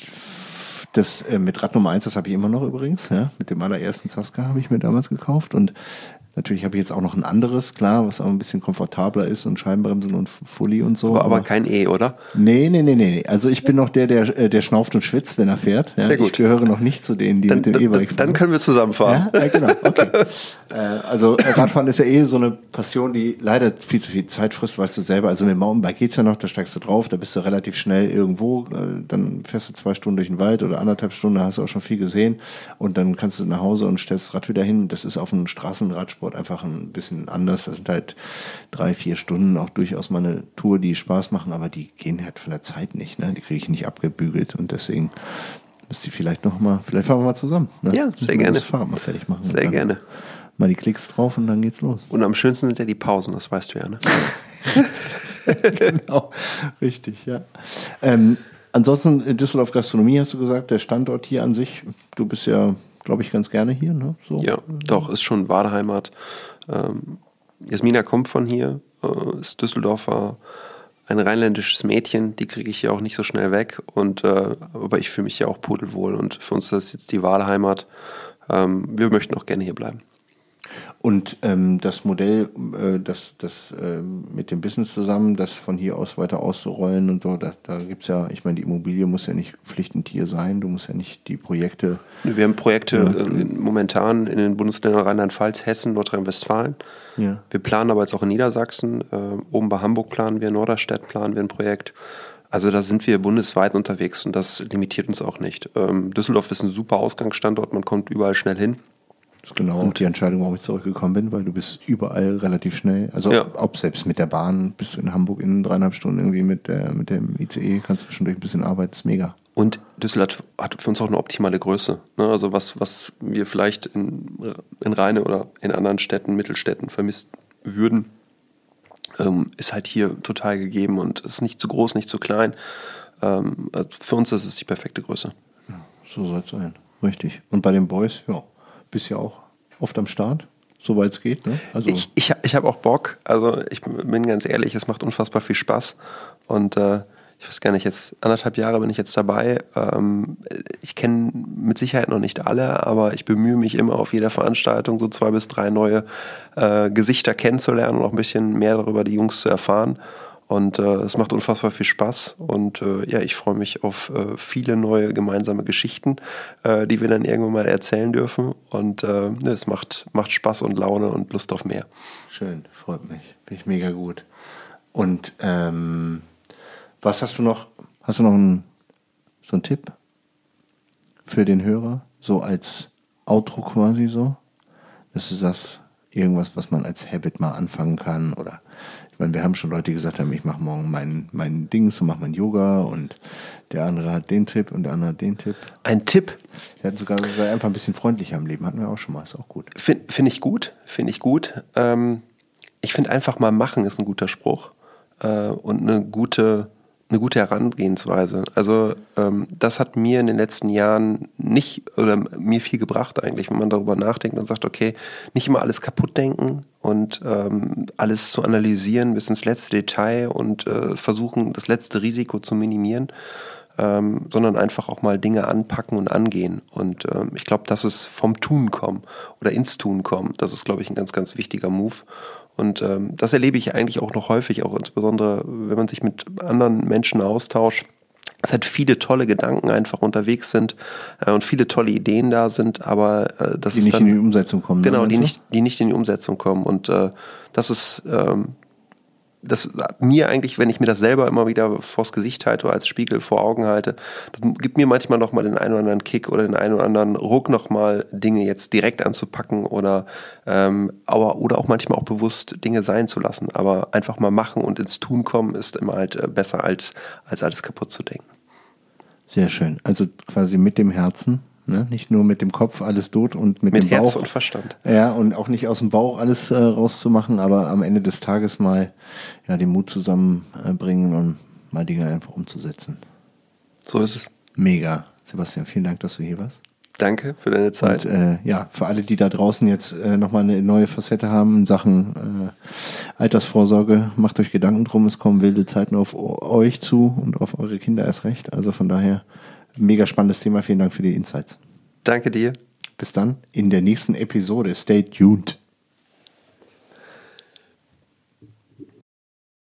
das äh, mit Rad Nummer 1, das habe ich immer noch übrigens, ja, mit dem allerersten Zaska habe ich mir damals gekauft und Natürlich habe ich jetzt auch noch ein anderes, klar, was auch ein bisschen komfortabler ist und Scheibenbremsen und Fully und so. Aber, aber kein E, oder? Nee, nee, nee, nee. Also ich bin noch der, der, äh, der schnauft und schwitzt, wenn er fährt. Ja, Sehr gut. Ich gehöre noch nicht zu denen, die dann, mit dem E-Bike fahren. Dann können wir zusammenfahren. Ja, ja genau. Okay. *laughs* äh, also Radfahren ist ja eh so eine Passion, die leider viel zu viel Zeit frisst, weißt du selber. Also mit dem Mountainbike geht's ja noch, da steigst du drauf, da bist du relativ schnell irgendwo, äh, dann fährst du zwei Stunden durch den Wald oder anderthalb Stunden, da hast du auch schon viel gesehen und dann kannst du nach Hause und stellst das Rad wieder hin. Das ist auf einem Straßenradsport einfach ein bisschen anders. Das sind halt drei, vier Stunden auch durchaus mal eine Tour, die Spaß machen, aber die gehen halt von der Zeit nicht. Ne? Die kriege ich nicht abgebügelt und deswegen müsste ich vielleicht noch mal, vielleicht fahren wir mal zusammen. Ne? Ja, sehr gerne. Das Fahrrad mal fertig machen. Sehr gerne. Mal die Klicks drauf und dann geht's los. Und am schönsten sind ja die Pausen, das weißt du ja, ne? *laughs* genau, richtig, ja. Ähm, ansonsten in Düsseldorf Gastronomie hast du gesagt, der Standort hier an sich, du bist ja, glaube ich, ganz gerne hier, ne? So. Ja, doch, ist schon Wadeheimat. Ähm, Jasmina kommt von hier, äh, ist Düsseldorfer, ein rheinländisches Mädchen, die kriege ich hier auch nicht so schnell weg. Und äh, aber ich fühle mich hier auch pudelwohl und für uns ist das jetzt die Wahlheimat. Ähm, wir möchten auch gerne hier bleiben. Und ähm, das Modell, äh, das, das äh, mit dem Business zusammen, das von hier aus weiter auszurollen und so, da, da gibt es ja, ich meine, die Immobilie muss ja nicht pflichtend hier sein, du musst ja nicht die Projekte. Wir haben Projekte ja. äh, momentan in den Bundesländern Rheinland-Pfalz, Hessen, Nordrhein-Westfalen. Ja. Wir planen aber jetzt auch in Niedersachsen. Äh, oben bei Hamburg planen wir, Norderstedt planen wir ein Projekt. Also da sind wir bundesweit unterwegs und das limitiert uns auch nicht. Ähm, Düsseldorf ist ein super Ausgangsstandort, man kommt überall schnell hin. Das ist genau und die Entscheidung, warum ich zurückgekommen bin, weil du bist überall relativ schnell. Also ja. ob selbst mit der Bahn bist du in Hamburg in dreieinhalb Stunden irgendwie mit, der, mit dem ICE, kannst du schon durch ein bisschen Arbeit, ist mega. Und Düsseldorf hat für uns auch eine optimale Größe. Ne? Also was, was wir vielleicht in, in Rheine oder in anderen Städten, Mittelstädten vermisst würden, ähm, ist halt hier total gegeben und ist nicht zu groß, nicht zu klein. Ähm, also für uns ist es die perfekte Größe. Ja, so soll es sein. Richtig. Und bei den Boys, ja, bist ja auch oft am Start, soweit es geht. Ne? Also ich ich, ich habe auch Bock. Also ich bin ganz ehrlich, es macht unfassbar viel Spaß. Und äh, ich weiß gar nicht, jetzt anderthalb Jahre bin ich jetzt dabei. Ähm, ich kenne mit Sicherheit noch nicht alle, aber ich bemühe mich immer auf jeder Veranstaltung so zwei bis drei neue äh, Gesichter kennenzulernen und auch ein bisschen mehr darüber die Jungs zu erfahren. Und äh, es macht unfassbar viel Spaß. Und äh, ja, ich freue mich auf äh, viele neue gemeinsame Geschichten, äh, die wir dann irgendwann mal erzählen dürfen. Und äh, ne, es macht, macht Spaß und Laune und Lust auf mehr. Schön, freut mich. Bin ich mega gut. Und ähm, was hast du noch? Hast du noch einen, so einen Tipp für den Hörer? So als Outro quasi so? Dass du sagst, irgendwas, was man als Habit mal anfangen kann oder meine, wir haben schon Leute, die gesagt haben, ich mache morgen mein, mein Dings und mache mein Yoga und der andere hat den Tipp und der andere hat den Tipp. Ein Tipp? Der hat sogar sei einfach ein bisschen freundlicher am Leben, hatten wir auch schon mal, ist auch gut. Finde find ich gut, finde ich gut. Ähm, ich finde einfach mal machen ist ein guter Spruch äh, und eine gute eine gute Herangehensweise. Also ähm, das hat mir in den letzten Jahren nicht oder mir viel gebracht eigentlich, wenn man darüber nachdenkt und sagt, okay, nicht immer alles kaputt denken und ähm, alles zu analysieren bis ins letzte Detail und äh, versuchen, das letzte Risiko zu minimieren, ähm, sondern einfach auch mal Dinge anpacken und angehen. Und ähm, ich glaube, das ist vom Tun kommen oder ins Tun kommen. Das ist, glaube ich, ein ganz, ganz wichtiger Move. Und ähm, das erlebe ich eigentlich auch noch häufig, auch insbesondere, wenn man sich mit anderen Menschen austauscht. Es hat viele tolle Gedanken einfach unterwegs sind äh, und viele tolle Ideen da sind, aber äh, das die ist nicht dann, in die Umsetzung kommen. Genau, die nicht, die nicht in die Umsetzung kommen. Und äh, das ist ähm, das mir eigentlich, wenn ich mir das selber immer wieder vors Gesicht halte als Spiegel vor Augen halte, das gibt mir manchmal nochmal den einen oder anderen Kick oder den einen oder anderen Ruck nochmal Dinge jetzt direkt anzupacken oder ähm, aber oder auch manchmal auch bewusst Dinge sein zu lassen. Aber einfach mal machen und ins Tun kommen ist immer halt äh, besser als, als alles kaputt zu denken. Sehr schön. Also quasi mit dem Herzen Ne? Nicht nur mit dem Kopf alles tot und mit, mit dem Herz Bauch. und Verstand. Ja, und auch nicht aus dem Bauch alles äh, rauszumachen, aber am Ende des Tages mal ja, den Mut zusammenbringen und mal Dinge einfach umzusetzen. So ist es. Mega. Sebastian, vielen Dank, dass du hier warst. Danke für deine Zeit. Und äh, ja, für alle, die da draußen jetzt äh, nochmal eine neue Facette haben in Sachen äh, Altersvorsorge, macht euch Gedanken drum, es kommen wilde Zeiten auf euch zu und auf eure Kinder erst recht. Also von daher Mega spannendes Thema. Vielen Dank für die Insights. Danke dir. Bis dann in der nächsten Episode. Stay tuned.